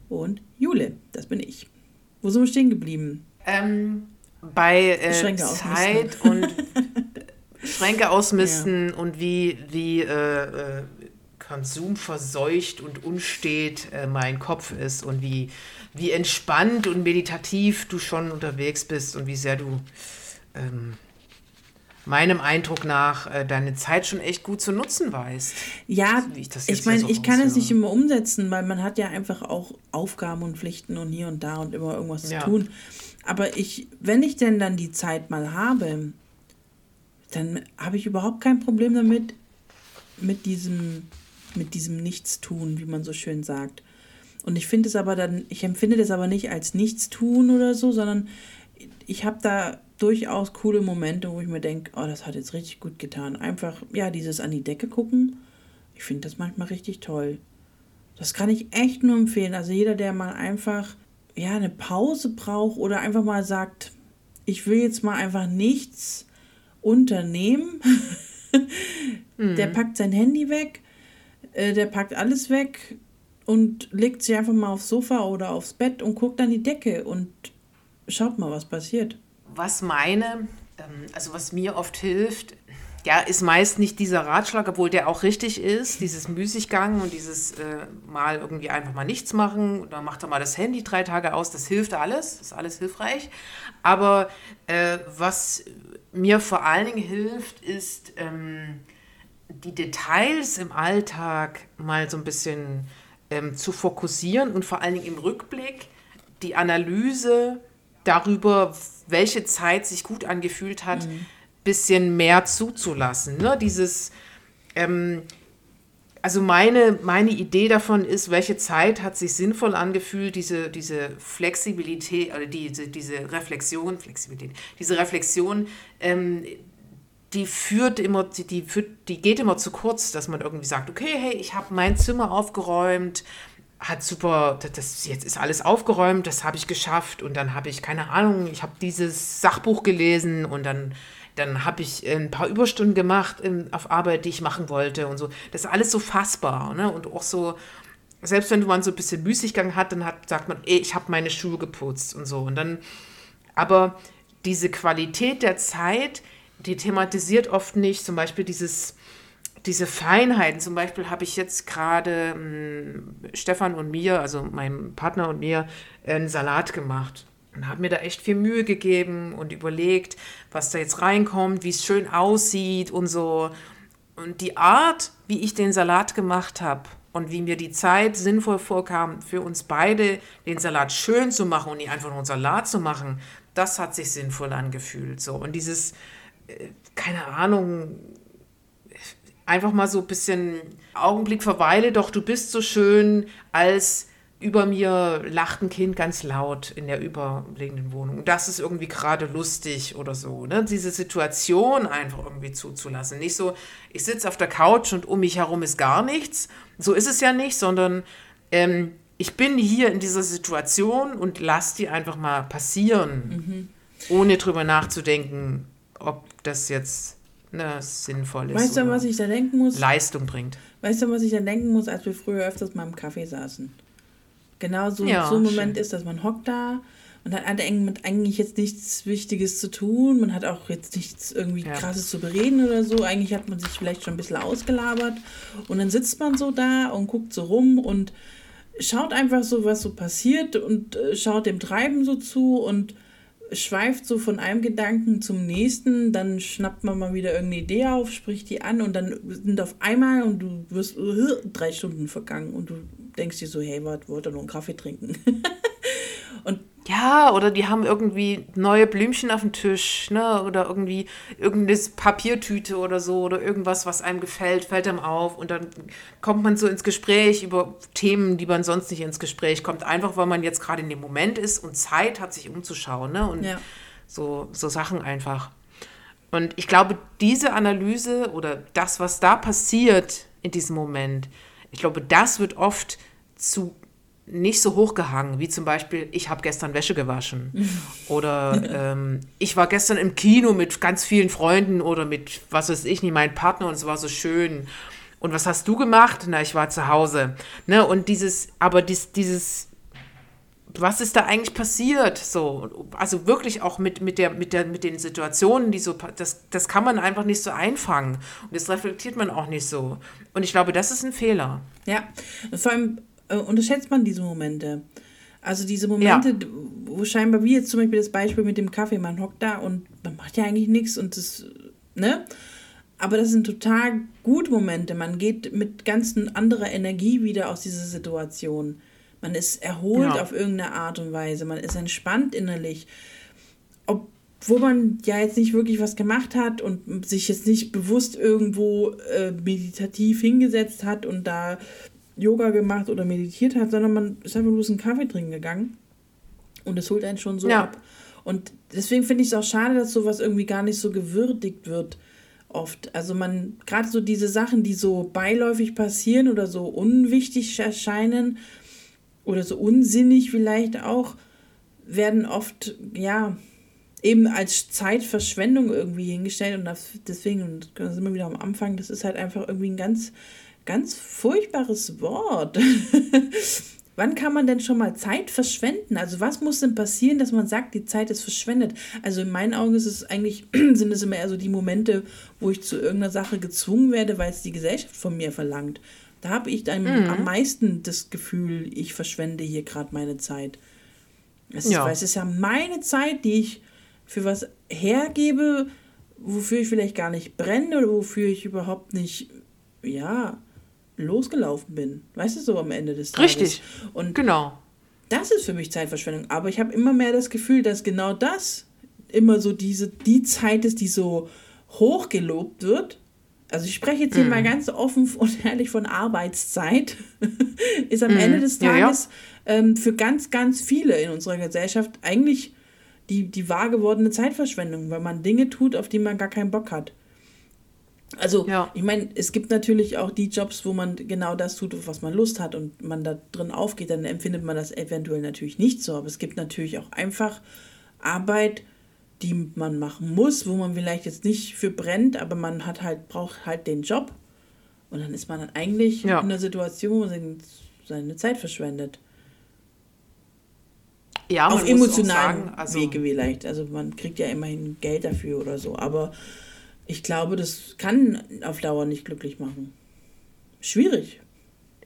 und Jule. Das bin ich. Wo sind wir stehen geblieben? Ähm, bei äh. Zeit und Schränke ausmisten und wie, wie äh, äh, konsumverseucht und unstet äh, mein Kopf ist und wie, wie entspannt und meditativ du schon unterwegs bist und wie sehr du ähm, meinem Eindruck nach äh, deine Zeit schon echt gut zu nutzen weißt. Ja, wie ich das ich meine, so ich kann es nicht immer umsetzen, weil man hat ja einfach auch Aufgaben und Pflichten und hier und da und immer irgendwas Ja. zu tun. Aber ich, wenn ich denn dann die Zeit mal habe, dann habe ich überhaupt kein Problem damit, mit diesem, mit diesem Nichtstun, wie man so schön sagt. Und ich finde es aber dann, ich empfinde das aber nicht als Nichtstun oder so, sondern ich habe da durchaus coole Momente, wo ich mir denke, oh, das hat jetzt richtig gut getan. Einfach, ja, dieses an die Decke gucken. Ich finde das manchmal richtig toll. Das kann ich echt nur empfehlen. Also jeder, der mal einfach, ja, eine Pause braucht oder einfach mal sagt, ich will jetzt mal einfach nichts unternehmen, der packt sein Handy weg, äh, der packt alles weg und legt sich einfach mal aufs Sofa oder aufs Bett und guckt an die Decke und schaut mal, was passiert. Was meine, ähm, also was mir oft hilft, ja, ist meist nicht dieser Ratschlag, obwohl der auch richtig ist, dieses Müßiggang und dieses äh, mal irgendwie einfach mal nichts machen oder macht er mal das Handy drei Tage aus, das hilft alles, ist alles hilfreich. Aber äh, was mir vor allen Dingen hilft, ist ähm, die Details im Alltag mal so ein bisschen ähm, zu fokussieren und vor allen Dingen im Rückblick die Analyse darüber, welche Zeit sich gut angefühlt hat, mhm. bisschen mehr zuzulassen. Ne? Dieses, ähm, also meine, meine Idee davon ist, welche Zeit hat sich sinnvoll angefühlt, diese, diese Flexibilität oder diese, diese Reflexion, Flexibilität, diese Reflexion, ähm, die führt immer, die, die, führt, die geht immer zu kurz, dass man irgendwie sagt, okay, hey, ich habe mein Zimmer aufgeräumt, hat super, das, jetzt ist alles aufgeräumt, das habe ich geschafft und dann habe ich, keine Ahnung, ich habe dieses Sachbuch gelesen und dann, dann habe ich ein paar Überstunden gemacht in, auf Arbeit, die ich machen wollte und so. Das ist alles so fassbar ne? und auch so, selbst wenn man so ein bisschen Müßiggang hat, dann hat, sagt man, ey, ich habe meine Schuhe geputzt und so und dann, aber diese Qualität der Zeit, die thematisiert oft nicht, zum Beispiel dieses, diese Feinheiten. Zum Beispiel habe ich jetzt gerade hm, Stefan und mir, also meinem Partner und mir, einen Salat gemacht. Und habe mir da echt viel Mühe gegeben und überlegt, was da jetzt reinkommt, wie es schön aussieht und so. Und die Art, wie ich den Salat gemacht habe und wie mir die Zeit sinnvoll vorkam, für uns beide den Salat schön zu machen und nicht einfach nur einen Salat zu machen, das hat sich sinnvoll angefühlt. So. Und dieses, keine Ahnung, einfach mal so ein bisschen Augenblick verweile, doch du bist so schön, als über mir lacht ein Kind ganz laut in der überliegenden Wohnung. Das ist irgendwie gerade lustig oder so. Ne? Diese Situation einfach irgendwie zuzulassen. Nicht so, ich sitze auf der Couch und um mich herum ist gar nichts. So ist es ja nicht, sondern ähm, ich bin hier in dieser Situation und lass die einfach mal passieren, mhm. ohne drüber nachzudenken, ob das jetzt ne, sinnvoll ist. Weißt du, was ich da denken muss? Leistung bringt. Weißt du, was ich da denken muss, als wir früher öfters mal im Kaffee saßen? Genau so, ja, so ein Moment schön. ist, dass man hockt da und hat eigentlich jetzt nichts Wichtiges zu tun. Man hat auch jetzt nichts irgendwie ja. Krasses zu bereden oder so. Eigentlich hat man sich vielleicht schon ein bisschen ausgelabert. Und dann sitzt man so da und guckt so rum und schaut einfach so, was so passiert und äh, schaut dem Treiben so zu und schweift so von einem Gedanken zum nächsten, dann schnappt man mal wieder irgendeine Idee auf, spricht die an und dann sind auf einmal und du wirst drei Stunden vergangen und du denkst dir so, hey, was, wollte nur einen Kaffee trinken. und ja, oder die haben irgendwie neue Blümchen auf dem Tisch, ne? Oder irgendwie irgendeine Papiertüte oder so oder irgendwas, was einem gefällt, fällt einem auf und dann kommt man so ins Gespräch über Themen, die man sonst nicht ins Gespräch kommt, einfach weil man jetzt gerade in dem Moment ist und Zeit hat, sich umzuschauen, ne? Und ja. so, so Sachen einfach. Und ich glaube, diese Analyse oder das, was da passiert in diesem Moment, ich glaube, das wird oft zu nicht so hochgehangen, wie zum Beispiel, ich habe gestern Wäsche gewaschen. oder ähm, ich war gestern im Kino mit ganz vielen Freunden oder mit, was weiß ich nicht, meinem Partner und es war so schön. Und was hast du gemacht? Na, ich war zu Hause. Ne? Und dieses, aber dies, dieses, was ist da eigentlich passiert? So, also wirklich auch mit, mit, der, mit, der, mit den Situationen, die so, das, das kann man einfach nicht so einfangen. Und das reflektiert man auch nicht so. Und ich glaube, das ist ein Fehler. Ja, vor allem äh, unterschätzt man diese Momente. Also diese Momente, ja. wo scheinbar, wie jetzt zum Beispiel das Beispiel mit dem Kaffee, man hockt da und man macht ja eigentlich nichts und das, ne? Aber das sind total gute Momente. Man geht mit ganz anderer Energie wieder aus dieser Situation. Man ist erholt ja. auf irgendeine Art und Weise. Man ist entspannt innerlich. Obwohl man ja jetzt nicht wirklich was gemacht hat und sich jetzt nicht bewusst irgendwo äh, meditativ hingesetzt hat und da Yoga gemacht oder meditiert hat, sondern man ist einfach bloß einen Kaffee trinken gegangen. Und es holt einen schon so ja. ab. Und deswegen finde ich es auch schade, dass sowas irgendwie gar nicht so gewürdigt wird oft. Also man, gerade so diese Sachen, die so beiläufig passieren oder so unwichtig erscheinen oder so unsinnig vielleicht auch, werden oft, ja, eben als Zeitverschwendung irgendwie hingestellt. Und das, deswegen, und da sind wir wieder am Anfang, das ist halt einfach irgendwie ein ganz ganz furchtbares Wort. Wann kann man denn schon mal Zeit verschwenden? Also was muss denn passieren, dass man sagt, die Zeit ist verschwendet? Also in meinen Augen ist es eigentlich, sind es immer eher so die Momente, wo ich zu irgendeiner Sache gezwungen werde, weil es die Gesellschaft von mir verlangt. Da habe ich dann mhm. am meisten das Gefühl, ich verschwende hier gerade meine Zeit. Es ja. ist, weil es ist ja meine Zeit, die ich für was hergebe, wofür ich vielleicht gar nicht brenne oder wofür ich überhaupt nicht ja, losgelaufen bin. Weißt du, so am Ende des Tages. Richtig. Und Genau. das ist für mich Zeitverschwendung. Aber ich habe immer mehr das Gefühl, dass genau das immer so diese, die Zeit ist, die so hoch gelobt wird. Also ich spreche jetzt hier Mhm. mal ganz offen und ehrlich von Arbeitszeit. ist am Ende des Mhm. Ja, ja. Tages Ähm, für ganz, ganz viele in unserer Gesellschaft eigentlich die, die wahr gewordene Zeitverschwendung, weil man Dinge tut, auf die man gar keinen Bock hat. Also, Ja. ich meine, es gibt natürlich auch die Jobs, wo man genau das tut, auf was man Lust hat und man da drin aufgeht, dann empfindet man das eventuell natürlich nicht so. Aber es gibt natürlich auch einfach Arbeit, die man machen muss, wo man vielleicht jetzt nicht für brennt, aber man hat halt, braucht halt den Job. Und dann ist man dann eigentlich Ja. in einer Situation, wo man seine- Zeit verschwendet. Ja, Auf emotionalen sagen, also, Wege vielleicht. Also man kriegt ja immerhin Geld dafür oder so. Aber ich glaube, das kann auf Dauer nicht glücklich machen. Schwierig.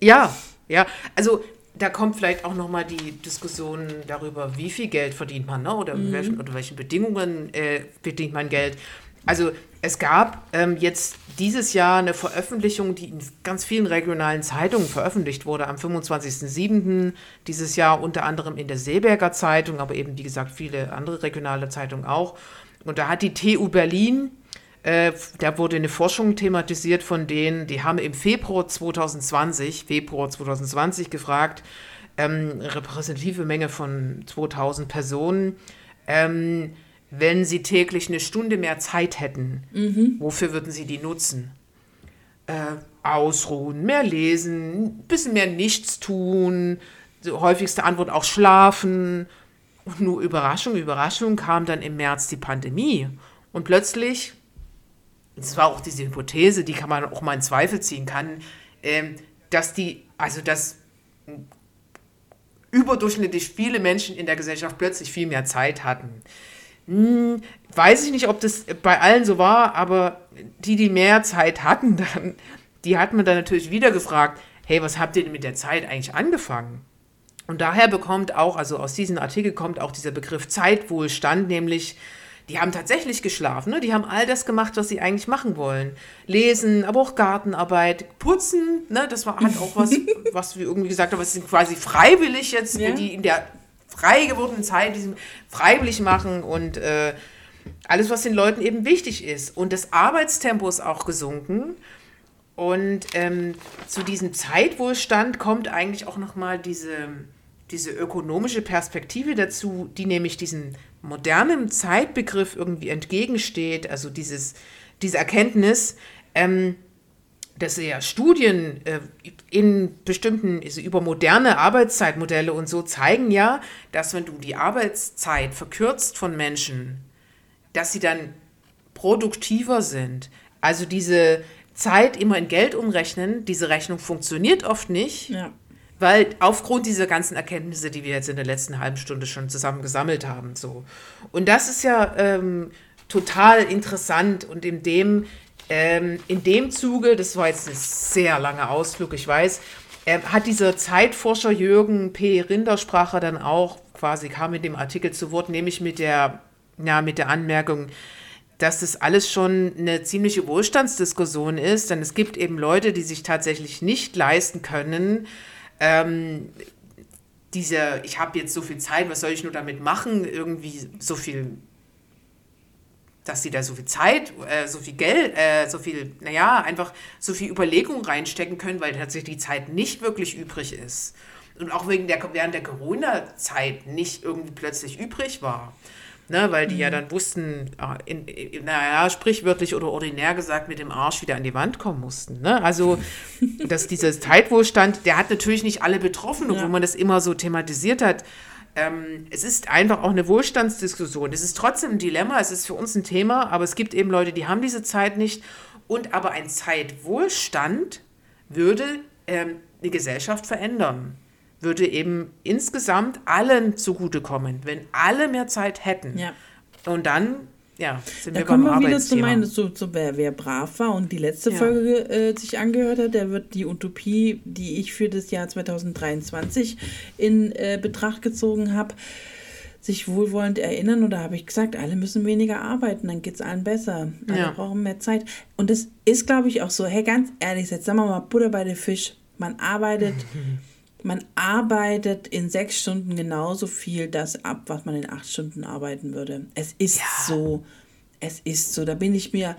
Ja, ja. Also da kommt vielleicht auch nochmal die Diskussion darüber, wie viel Geld verdient man, ne? oder Mhm. welchen, unter welchen Bedingungen äh, verdient man Geld. Also es gab ähm, jetzt dieses Jahr eine Veröffentlichung, die in ganz vielen regionalen Zeitungen veröffentlicht wurde, am 25.07. dieses Jahr, unter anderem in der Seeberger Zeitung, aber eben, wie gesagt, viele andere regionale Zeitungen auch. Und da hat die TU Berlin äh, da wurde eine Forschung thematisiert von denen, die haben im Februar 2020, Februar 2020 gefragt, ähm, repräsentative Menge von 2000 Personen, ähm, wenn sie täglich eine Stunde mehr Zeit hätten, wofür würden sie die nutzen? Äh, ausruhen, mehr lesen, ein bisschen mehr nichts tun, so häufigste Antwort auch schlafen. Und nur Überraschung, Überraschung kam dann im März die Pandemie. Und plötzlich das war auch diese Hypothese, die kann man auch mal in Zweifel ziehen kann, ähm, dass die, also dass überdurchschnittlich viele Menschen in der Gesellschaft plötzlich viel mehr Zeit hatten. Hm, weiß ich nicht, ob das bei allen so war, aber die, die mehr Zeit hatten, dann, die hat man dann natürlich wieder gefragt, hey, was habt ihr denn mit der Zeit eigentlich angefangen? Und daher bekommt auch, also aus diesem Artikel kommt auch dieser Begriff Zeitwohlstand, nämlich die haben tatsächlich geschlafen, ne? die haben all das gemacht, was sie eigentlich machen wollen. Lesen, aber auch Gartenarbeit, putzen, ne? das war, hat auch was, was wir irgendwie gesagt haben, was sind quasi freiwillig jetzt, Ja. die in der frei gewordenen Zeit, die freiwillig machen und äh, alles, was den Leuten eben wichtig ist. Und das Arbeitstempo ist auch gesunken. Und ähm, zu diesem Zeitwohlstand kommt eigentlich auch nochmal diese, diese ökonomische Perspektive dazu, die nämlich diesem modernen Zeitbegriff irgendwie entgegensteht. Also dieses, diese Erkenntnis, ähm, dass ja Studien äh, in bestimmten, also über moderne Arbeitszeitmodelle und so zeigen ja, dass wenn du die Arbeitszeit verkürzt von Menschen, dass sie dann produktiver sind. Also diese Zeit immer in Geld umrechnen, diese Rechnung funktioniert oft nicht, Ja. Weil aufgrund dieser ganzen Erkenntnisse, die wir jetzt in der letzten halben Stunde schon zusammen gesammelt haben, so. Und das ist ja ähm, total interessant und in dem, ähm, in dem Zuge, das war jetzt ein sehr langer Ausflug, ich weiß, ähm, hat dieser Zeitforscher Jürgen P. Rinderspracher dann auch quasi kam in dem Artikel zu Wort, nämlich mit der, ja, mit der Anmerkung, dass das alles schon eine ziemliche Wohlstandsdiskussion ist, denn es gibt eben Leute, die sich tatsächlich nicht leisten können, ähm, diese, ich habe jetzt so viel Zeit, was soll ich nur damit machen, irgendwie so viel, dass sie da so viel Zeit, äh, so viel Geld, äh, so viel, naja, einfach so viel Überlegung reinstecken können, weil tatsächlich die Zeit nicht wirklich übrig ist. Und auch wegen der, während der Corona-Zeit nicht irgendwie plötzlich übrig war. Ne, weil die ja dann wussten, ah, in, in, naja, sprichwörtlich oder ordinär gesagt, mit dem Arsch wieder an die Wand kommen mussten. Ne? Also, dass dieser Zeitwohlstand, der hat natürlich nicht alle betroffen, obwohl Ja. man das immer so thematisiert hat. Ähm, es ist einfach auch eine Wohlstandsdiskussion. Es ist trotzdem ein Dilemma, es ist für uns ein Thema, aber es gibt eben Leute, die haben diese Zeit nicht. Und aber ein Zeitwohlstand würde ähm, eine Gesellschaft verändern würde eben insgesamt allen zugutekommen, wenn alle mehr Zeit hätten. Ja. Und dann, ja, sind Da wir kommen wir wieder zu meinen, zu, zu wer, wer brav war und die letzte Ja. Folge äh, sich angehört hat, der wird die Utopie, die ich für das Jahr 2023 in äh, Betracht gezogen habe, sich wohlwollend erinnern oder habe ich gesagt, alle müssen weniger arbeiten, dann geht es allen besser. Alle Ja. brauchen mehr Zeit. Und das ist, glaube ich, auch so. Hey, ganz ehrlich, jetzt sagen wir mal Butter bei den Fisch. Man arbeitet, man arbeitet in sechs Stunden genauso viel das ab, was man in acht Stunden arbeiten würde. Es ist Ja. so. Es ist so. Da bin ich mir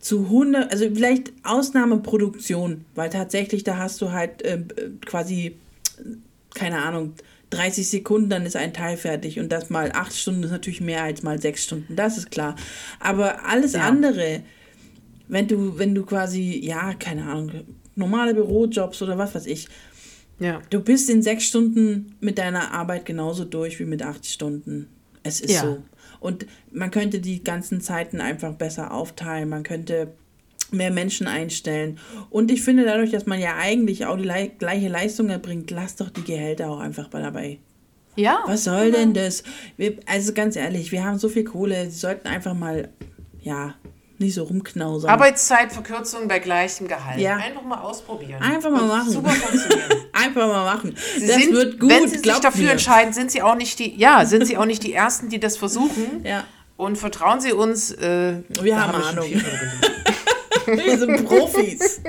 zu 100, also vielleicht Ausnahmeproduktion, weil tatsächlich da hast du halt äh, quasi, keine Ahnung, 30 Sekunden, dann ist ein Teil fertig und das mal acht Stunden ist natürlich mehr als mal sechs Stunden, das ist klar. Aber alles Ja. andere, wenn du, wenn du quasi, ja, keine Ahnung, normale Bürojobs oder was weiß ich, Ja. du bist in sechs Stunden mit deiner Arbeit genauso durch wie mit acht Stunden. Es ist Ja. so. Und man könnte die ganzen Zeiten einfach besser aufteilen. Man könnte mehr Menschen einstellen. Und ich finde, dadurch, dass man ja eigentlich auch die lei- gleiche Leistung erbringt, lass doch die Gehälter auch einfach mal dabei. Ja. Was soll denn das? Wir, also ganz ehrlich, wir haben so viel Kohle, sie sollten einfach mal, ja, nicht so rumknausern. Arbeitszeitverkürzung bei gleichem Gehalt. Ja. Einfach mal ausprobieren. Einfach mal machen. Super funktionieren. einfach mal machen. Sie das sind, wird gut, wenn Sie sich dafür mir. entscheiden, sind Sie auch nicht die, ja, sind Sie auch nicht die Ersten, die das versuchen. Ja. Und vertrauen Sie uns. Äh, Wir haben schon Ahnung. Wir sind Profis.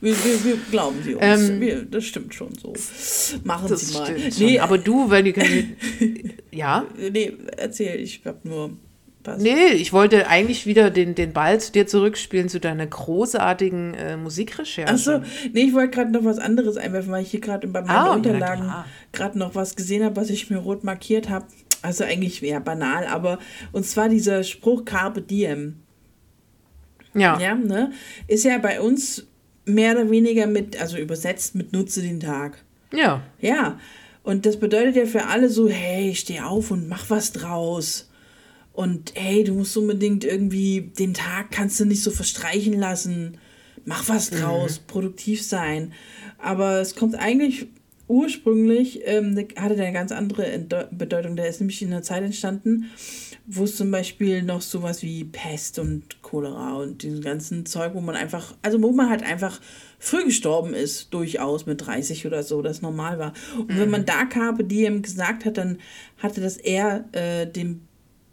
wir, wir, wir glauben sie uns. Ähm, wir, das stimmt schon so. Machen Sie mal. Nee, schon. Aber du, weil die können. ja? nee, erzähl, ich hab nur was. Nee, ich wollte eigentlich wieder den, den Ball zu dir zurückspielen zu deiner großartigen äh, Musikrecherche. Achso, nee, ich wollte gerade noch was anderes einwerfen, weil ich hier gerade bei meinen Ah, Unterlagen gerade noch was gesehen habe, was ich mir rot markiert habe. Also eigentlich ja banal, aber und zwar dieser Spruch Carpe Diem. Ja. Ja, ne? Ist ja bei uns mehr oder weniger mit, also übersetzt mit Nutze den Tag. Ja. Ja, und das bedeutet ja für alle so, hey, steh auf und mach was draus. Und hey, du musst unbedingt irgendwie, den Tag kannst du nicht so verstreichen lassen. Mach was draus, produktiv sein. Aber es kommt eigentlich ursprünglich, ähm, hatte der eine ganz andere Ente- Bedeutung. Der ist nämlich in einer Zeit entstanden, wo es zum Beispiel noch sowas wie Pest und Cholera und diesen ganzen Zeug, wo man einfach, also wo man halt einfach früh gestorben ist, durchaus mit 30 oder so, das normal war. Und wenn man da Carpe Diem gesagt hat, dann hatte das eher äh, den,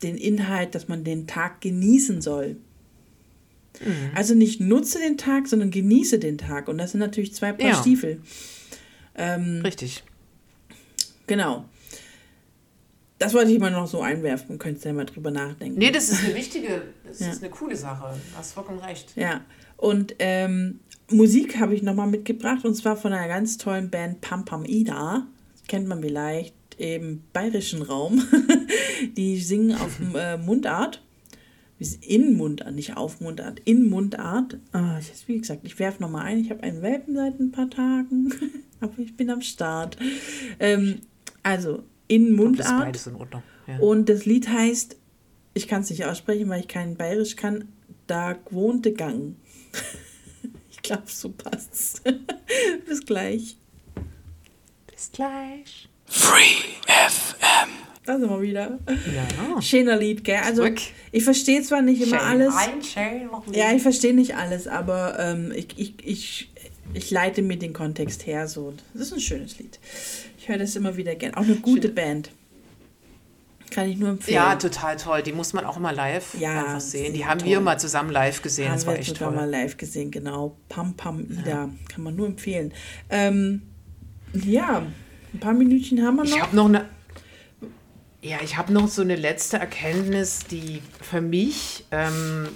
den Inhalt, dass man den Tag genießen soll. Also nicht nutze den Tag, sondern genieße den Tag. Und das sind natürlich zwei Paar Ja. Stiefel. Ähm, Richtig. genau. Das wollte ich mal noch so einwerfen. Könntest ja mal drüber nachdenken. Nee, das ist eine wichtige, das Ja. ist eine coole Sache. Du hast vollkommen recht. Ja, und ähm, Musik habe ich nochmal mitgebracht und zwar von einer ganz tollen Band Pam Pam Ida. Kennt man vielleicht im bayerischen Raum. Die singen auf äh, Mundart. In Mundart, nicht auf Mundart, in Mundart. Ah, ich, wie gesagt, ich werfe nochmal ein. Ich habe einen Welpen seit ein paar Tagen, aber ich bin am Start. Ähm, also, in Das ist Mundart. beides in Ordnung. Ja. Und das Lied heißt, ich kann es nicht aussprechen, weil ich kein Bayerisch kann, da gewohnte Gang. Ich glaube, so passt's. Bis gleich. Bis gleich. Da sind wir wieder. Ja. Schöner Lied, gell? Also, Zurück. ich verstehe zwar nicht immer alles. Ein schön Ja, ich verstehe nicht alles, aber ähm, ich, ich, ich, ich leite mir den Kontext her. So. Das ist ein schönes Lied. Ich höre das immer wieder gern. Auch eine gute Band. Kann ich nur empfehlen. Ja, total toll. Die muss man auch mal live Ja, sehen. Die haben toll. wir mal zusammen live gesehen. Haben das war wir echt toll. mal live gesehen, genau. Pam Pam Ida. Kann man nur empfehlen. Ähm, ja, ein paar Minütchen haben wir noch. Ich habe noch eine. Ja, ich habe noch so eine letzte Erkenntnis, die für mich, ähm,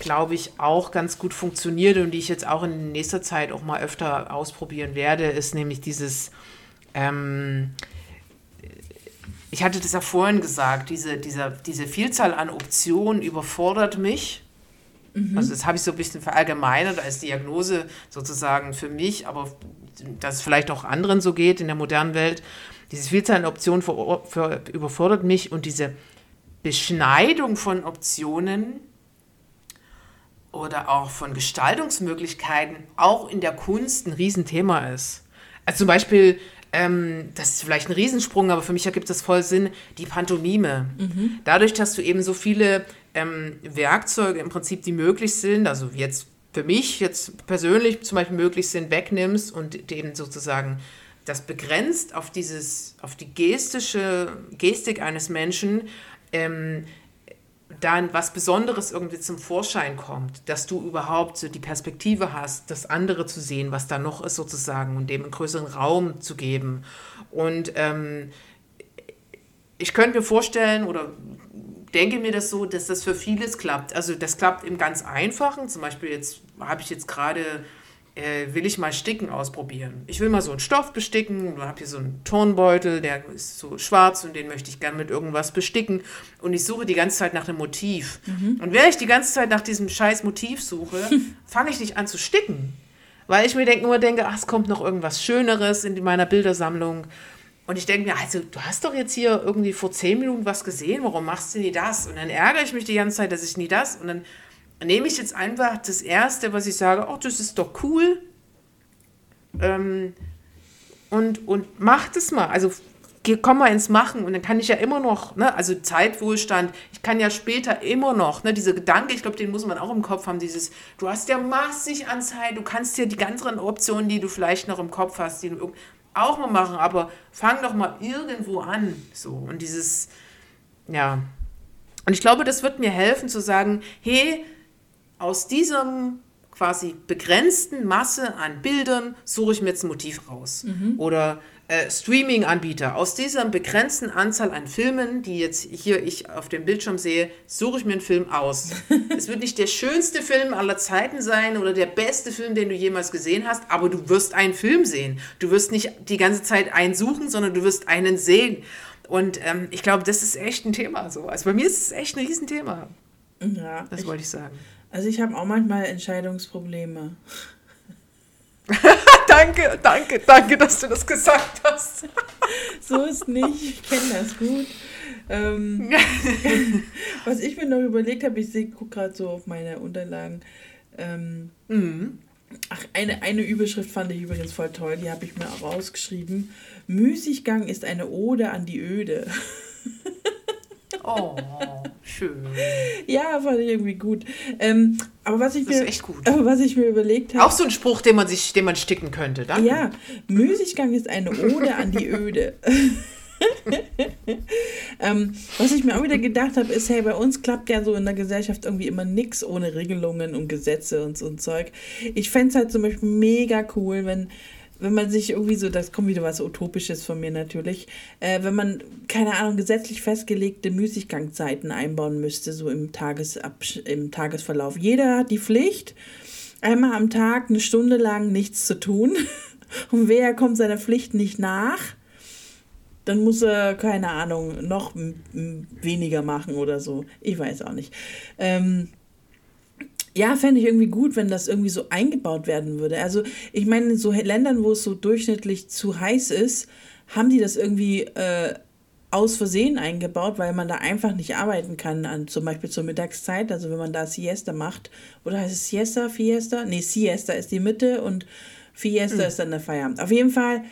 glaube ich, auch ganz gut funktioniert und die ich jetzt auch in nächster Zeit auch mal öfter ausprobieren werde, ist nämlich dieses. Ähm, ich hatte das ja vorhin gesagt, diese, dieser, diese Vielzahl an Optionen überfordert mich. Also das habe ich so ein bisschen verallgemeinert als Diagnose sozusagen für mich, aber dass es vielleicht auch anderen so geht in der modernen Welt. Diese Vielzahl an Optionen ver- ver- überfordert mich und diese Beschneidung von Optionen oder auch von Gestaltungsmöglichkeiten auch in der Kunst ein Riesenthema ist. Also zum Beispiel, ähm, das ist vielleicht ein Riesensprung, aber für mich ergibt das voll Sinn, die Pantomime. Dadurch, dass du eben so viele ähm, Werkzeuge im Prinzip, die möglich sind, also jetzt für mich jetzt persönlich zum Beispiel möglich sind, wegnimmst und eben sozusagen das begrenzt auf dieses, auf die gestische Gestik eines Menschen, ähm, dann was Besonderes irgendwie zum Vorschein kommt, dass du überhaupt so die Perspektive hast, das andere zu sehen, was da noch ist sozusagen und dem einen größeren Raum zu geben. Und ähm, ich könnte mir vorstellen oder denke mir das so, dass das für vieles klappt. Also das klappt im ganz Einfachen. Zum Beispiel jetzt habe ich jetzt gerade äh, will ich mal Sticken ausprobieren. Ich will mal so einen Stoff besticken. Ich habe hier so einen Turnbeutel, der ist so schwarz und den möchte ich gerne mit irgendwas besticken. Und ich suche die ganze Zeit nach einem Motiv. Mhm. Und während ich die ganze Zeit nach diesem scheiß Motiv suche, fange ich nicht an zu sticken. Weil ich mir denk, nur denke, ach, es kommt noch irgendwas Schöneres in meiner Bildersammlung. Und ich denke mir, also du hast doch jetzt hier irgendwie vor zehn Minuten was gesehen, warum machst du nie das? Und dann ärgere ich mich die ganze Zeit, dass ich nie das. Und dann nehme ich jetzt einfach das Erste, was ich sage, oh, das ist doch cool. Ähm, und, und mach das mal. Also komm mal ins Machen und dann kann ich ja immer noch, ne, also Zeitwohlstand, ich kann ja später immer noch, ne, diese Gedanke, ich glaube, den muss man auch im Kopf haben, dieses, du hast ja massig an Zeit, du kannst ja die ganzen Optionen, die du vielleicht noch im Kopf hast, die du auch mal machen, aber fang doch mal irgendwo an, so, und dieses, ja, und ich glaube, das wird mir helfen zu sagen, hey, aus diesem quasi begrenzten Masse an Bildern suche ich mir jetzt ein Motiv raus. Mhm. Oder äh, Streaming-Anbieter. Aus dieser begrenzten Anzahl an Filmen, die jetzt hier ich auf dem Bildschirm sehe, suche ich mir einen Film aus. es wird nicht der schönste Film aller Zeiten sein oder der beste Film, den du jemals gesehen hast, aber du wirst einen Film sehen. Du wirst nicht die ganze Zeit einen suchen, sondern du wirst einen sehen. Und ähm, ich glaube, das ist echt ein Thema. So. Also bei mir ist es echt ein Riesenthema. Ja, das wollte ich sagen. Also ich habe auch manchmal Entscheidungsprobleme. danke, danke, danke, dass du das gesagt hast. so ist nicht, ich kenne das gut. Ähm, was ich mir noch überlegt habe, ich gucke gerade so auf meine Unterlagen. Ähm, mhm. Ach, eine, eine Überschrift fand ich übrigens voll toll, die habe ich mir auch rausgeschrieben. Müßiggang ist eine Ode an die Öde. Oh, schön. Ja, fand ich irgendwie gut. Ähm, aber was ich das mir, ist echt gut. Was ich mir überlegt habe. Auch so ein Spruch, den man sich, den man sticken könnte, danke. Ja, Müßiggang ist eine Ode an die Öde. ähm, was ich mir auch wieder gedacht habe, ist, hey, bei uns klappt ja so in der Gesellschaft irgendwie immer nichts ohne Regelungen und Gesetze und so ein Zeug. Ich fände es halt zum Beispiel mega cool, wenn wenn man sich irgendwie so, das kommt wieder was Utopisches von mir natürlich, äh, wenn man, keine Ahnung, gesetzlich festgelegte Müßiggangzeiten einbauen müsste, so im, Tagesabsch im Tagesverlauf. Jeder hat die Pflicht, einmal am Tag eine Stunde lang nichts zu tun. Und wer kommt seiner Pflicht nicht nach, dann muss er, keine Ahnung, noch weniger machen oder so. Ich weiß auch nicht. Ähm, ja, fände ich irgendwie gut, wenn das irgendwie so eingebaut werden würde. Also, ich meine, in so Ländern, wo es so durchschnittlich zu heiß ist, haben die das irgendwie äh, aus Versehen eingebaut, weil man da einfach nicht arbeiten kann, an, zum Beispiel zur Mittagszeit. Also, wenn man da Siesta macht, oder heißt es Siesta, Fiesta? Nee, Siesta ist die Mitte und Fiesta mhm. ist dann der Feierabend. Auf jeden Fall,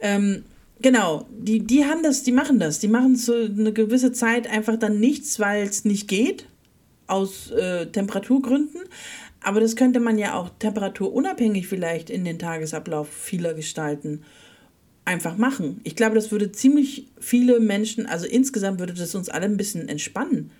ähm, Genau, die, die haben das, die machen das. Die machen so eine gewisse Zeit einfach dann nichts, weil es nicht geht aus äh, Temperaturgründen. Aber das könnte man ja auch temperaturunabhängig vielleicht in den Tagesablauf vieler gestalten. Einfach machen. Ich glaube, das würde ziemlich viele Menschen, also insgesamt würde das uns alle ein bisschen entspannen.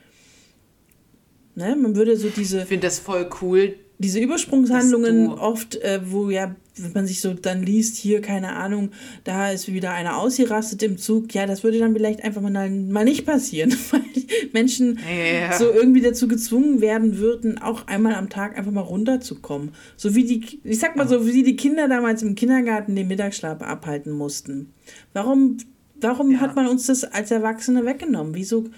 Ne? Man würde so diese. Ich finde das voll cool, diese Übersprungshandlungen oft, äh, wo ja, wenn man sich so dann liest, hier, keine Ahnung, da ist wieder einer ausgerastet im Zug, ja, das würde dann vielleicht einfach mal, mal nicht passieren, weil Menschen ja. so irgendwie dazu gezwungen werden würden, auch einmal am Tag einfach mal runterzukommen. So wie die, ich sag mal so, wie die Kinder damals im Kindergarten den Mittagsschlaf abhalten mussten. Warum, warum ja. hat man uns das als Erwachsene weggenommen? Wieso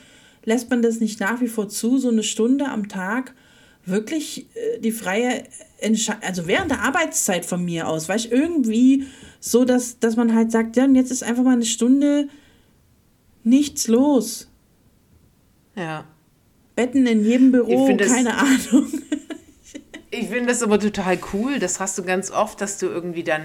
lässt man das nicht nach wie vor zu, so eine Stunde am Tag? Wirklich äh, die freie Entscheidung, also während der Arbeitszeit von mir aus, weißt du, irgendwie so, dass, dass man halt sagt, ja, und jetzt ist einfach mal eine Stunde nichts los. Ja. Betten in jedem Büro, keine Ahnung. ich finde das aber total cool. Das hast du ganz oft, dass du irgendwie dann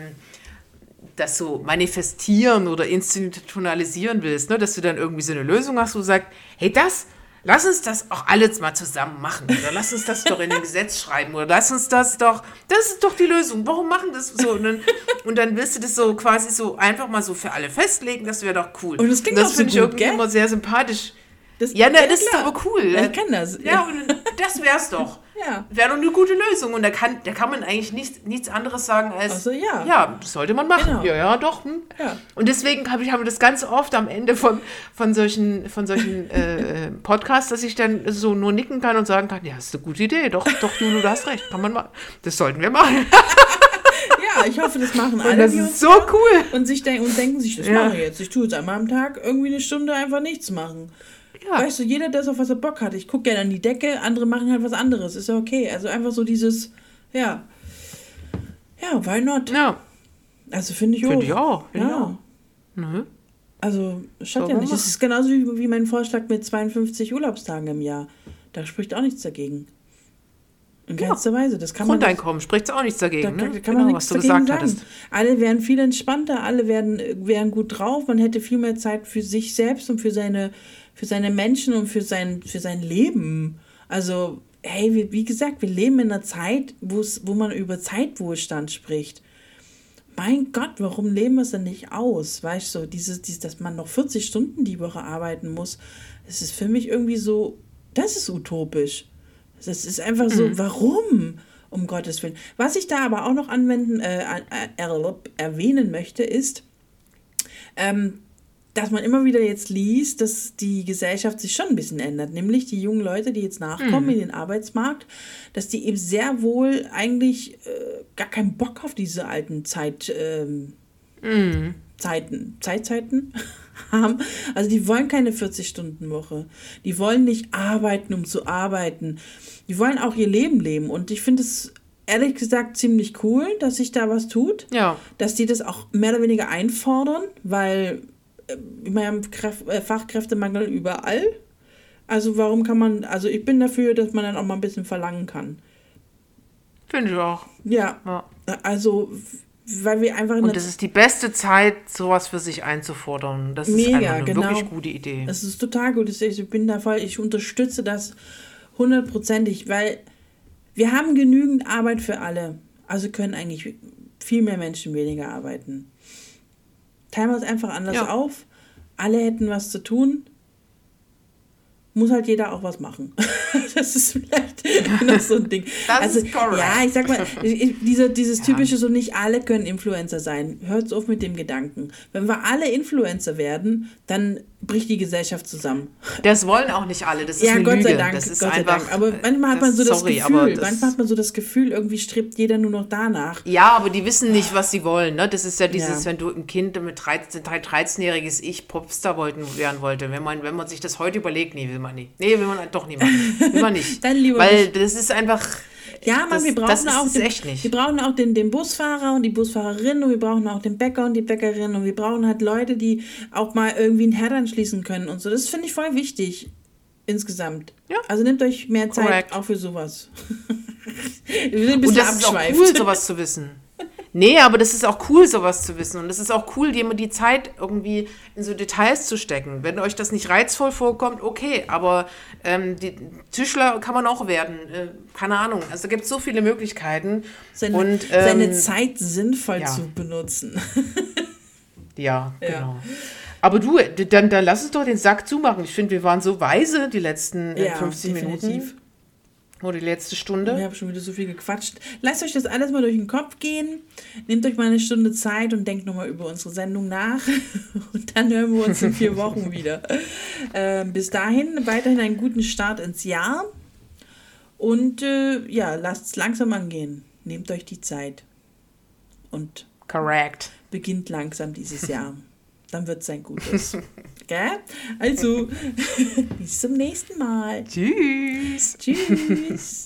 das so manifestieren oder institutionalisieren willst, ne? dass du dann irgendwie so eine Lösung hast, wo du sagst, hey, das, lass uns das auch alles mal zusammen machen. Oder lass uns das doch in ein Gesetz schreiben. Oder lass uns das doch, das ist doch die Lösung. Warum machen das so? Und dann, und dann wirst du das so quasi so einfach mal so für alle festlegen. Das wäre doch cool. Und das klingt auch so finde ich gut, irgendwie gell? immer sehr sympathisch. Das, Ja, na, das ist klar. aber cool. Ja, ich kann das. Ja, und das wär's doch. Ja. Wäre doch eine gute Lösung. Und da kann, da kann man eigentlich nicht, nichts anderes sagen als, Ach so, ja. ja, das sollte man machen. Genau. Ja, ja, doch. Hm. Ja. Und deswegen habe ich habe das ganz oft am Ende von, von solchen, von solchen äh, äh, Podcasts, dass ich dann so nur nicken kann und sagen kann, ja, das ist eine gute Idee. Doch, doch, Julu, du hast recht. Kann man mal. Das sollten wir machen. Ja, ich hoffe, das machen alle. Und das ist so cool. Und sich denken, und denken sich, das Ja. mache ich jetzt. Ich tue jetzt einmal am Tag irgendwie eine Stunde einfach nichts machen. Ja. Weißt du, jeder das, auf was er Bock hat. Ich gucke gerne an die Decke, andere machen halt was anderes. Ist ja okay. Also einfach so dieses, ja. Ja, why not? Ja, Also finde ich auch. finde ich auch. Finde ich Ja. auch. Nö. Also, schadet ja nicht. Es ist genauso wie, wie mein Vorschlag mit 52 Urlaubstagen im Jahr. Da spricht auch nichts dagegen. In Ja. keinster Weise. Das kann. Grundeinkommen spricht auch nichts Da, dagegen. da ne? kann man genau, nichts was du dagegen gesagt sagen. hattest. Alle wären viel entspannter, alle wären, wären gut drauf. Man hätte viel mehr Zeit für sich selbst und für seine, für seine Menschen und für sein, für sein Leben. Also, hey, wie, wie gesagt, wir leben in einer Zeit, wo man über Zeitwohlstand spricht. Mein Gott, warum leben wir es denn nicht aus? Weißt du, dieses, dieses, dass man noch 40 Stunden die Woche arbeiten muss, das ist für mich irgendwie so, das ist utopisch. Das ist einfach so, warum? Um Gottes Willen. Was ich da aber auch noch anwenden, äh, äh, er- erwähnen möchte, ist, ähm, dass man immer wieder jetzt liest, dass die Gesellschaft sich schon ein bisschen ändert. Nämlich die jungen Leute, die jetzt nachkommen in den Arbeitsmarkt, dass die eben sehr wohl eigentlich äh, gar keinen Bock auf diese alten Zeit, ähm, Zeiten, Zeitzeiten haben. Also die wollen keine 40-Stunden-Woche. Die wollen nicht arbeiten, um zu arbeiten. Die wollen auch ihr Leben leben. Und ich finde es ehrlich gesagt ziemlich cool, dass sich da was tut. Ja. Dass die das auch mehr oder weniger einfordern, weil äh, wir haben äh, Fachkräftemangel überall. Also warum kann man, also ich bin dafür, dass man dann auch mal ein bisschen verlangen kann. Finde ich auch. Ja, Ja. also weil wir einfach in Und das ist die beste Zeit, sowas für sich einzufordern. Das ist Mega, einfach eine genau. wirklich gute Idee. Das ist total gut. Ich bin da voll, ich unterstütze das hundertprozentig, weil wir haben genügend Arbeit für alle. Also können eigentlich viel mehr Menschen weniger arbeiten. Teilen wir es einfach anders Ja. auf. Alle hätten was zu tun. Muss halt jeder auch was machen. das ist vielleicht noch so ein Ding. Das also, ist korrekt. Ja, ich sag mal, diese, dieses typische, so nicht alle können Influencer sein. Hört auf mit dem Gedanken. Wenn wir alle Influencer werden, dann bricht die Gesellschaft zusammen. Das wollen auch nicht alle. Das ist Ja, eine Gott Lüge. sei Dank, Das ist Gott sei einfach, Dank. Aber manchmal hat man so das sorry, Gefühl, das- manchmal hat man so das Gefühl, irgendwie strebt jeder nur noch danach. Ja, aber die wissen nicht, was sie wollen. Ne? Das ist ja dieses, Ja. wenn du ein Kind mit 13, 13-jähriges Ich Popstar wollten, werden wollte. Wenn man, wenn man sich das heute überlegt, nee, will man nicht. Nee, will man doch nicht machen. Will man nicht. Dann lieber Weil nicht. das ist einfach. Ja, Mann, das, wir brauchen das ist auch den. Wir brauchen auch den, den Busfahrer und die Busfahrerin und wir brauchen auch den Bäcker und die Bäckerin und wir brauchen halt Leute, die auch mal irgendwie einen Herd anschließen können und so. Das finde ich voll wichtig insgesamt. Ja. Also nehmt euch mehr Zeit Correct. auch für sowas. wir sind ein bisschen Und das ist auch cool, sowas zu wissen. Nee, aber das ist auch cool, sowas zu wissen. Und es ist auch cool, dir die Zeit irgendwie in so Details zu stecken. Wenn euch das nicht reizvoll vorkommt, okay. Aber ähm, die Tischler kann man auch werden. Äh, keine Ahnung. Also da gibt es so viele Möglichkeiten. seine, und, seine ähm, Zeit sinnvoll ja. zu benutzen. Ja, Ja. genau. Aber du, dann, dann lass uns doch den Sack zumachen. Ich finde, wir waren so weise die letzten äh, 50 Minuten. Oder die letzte Stunde. Ich habe schon wieder so viel gequatscht. Lasst euch das alles mal durch den Kopf gehen. Nehmt euch mal eine Stunde Zeit und denkt nochmal über unsere Sendung nach. Und dann hören wir uns in vier Wochen wieder. Ähm, bis dahin weiterhin einen guten Start ins Jahr. Und äh, ja, lasst es langsam angehen. Nehmt euch die Zeit. Und Correct. beginnt langsam dieses Jahr. Dann wird es ein gutes. Gell? Also, bis zum nächsten Mal. Tschüss. Tschüss.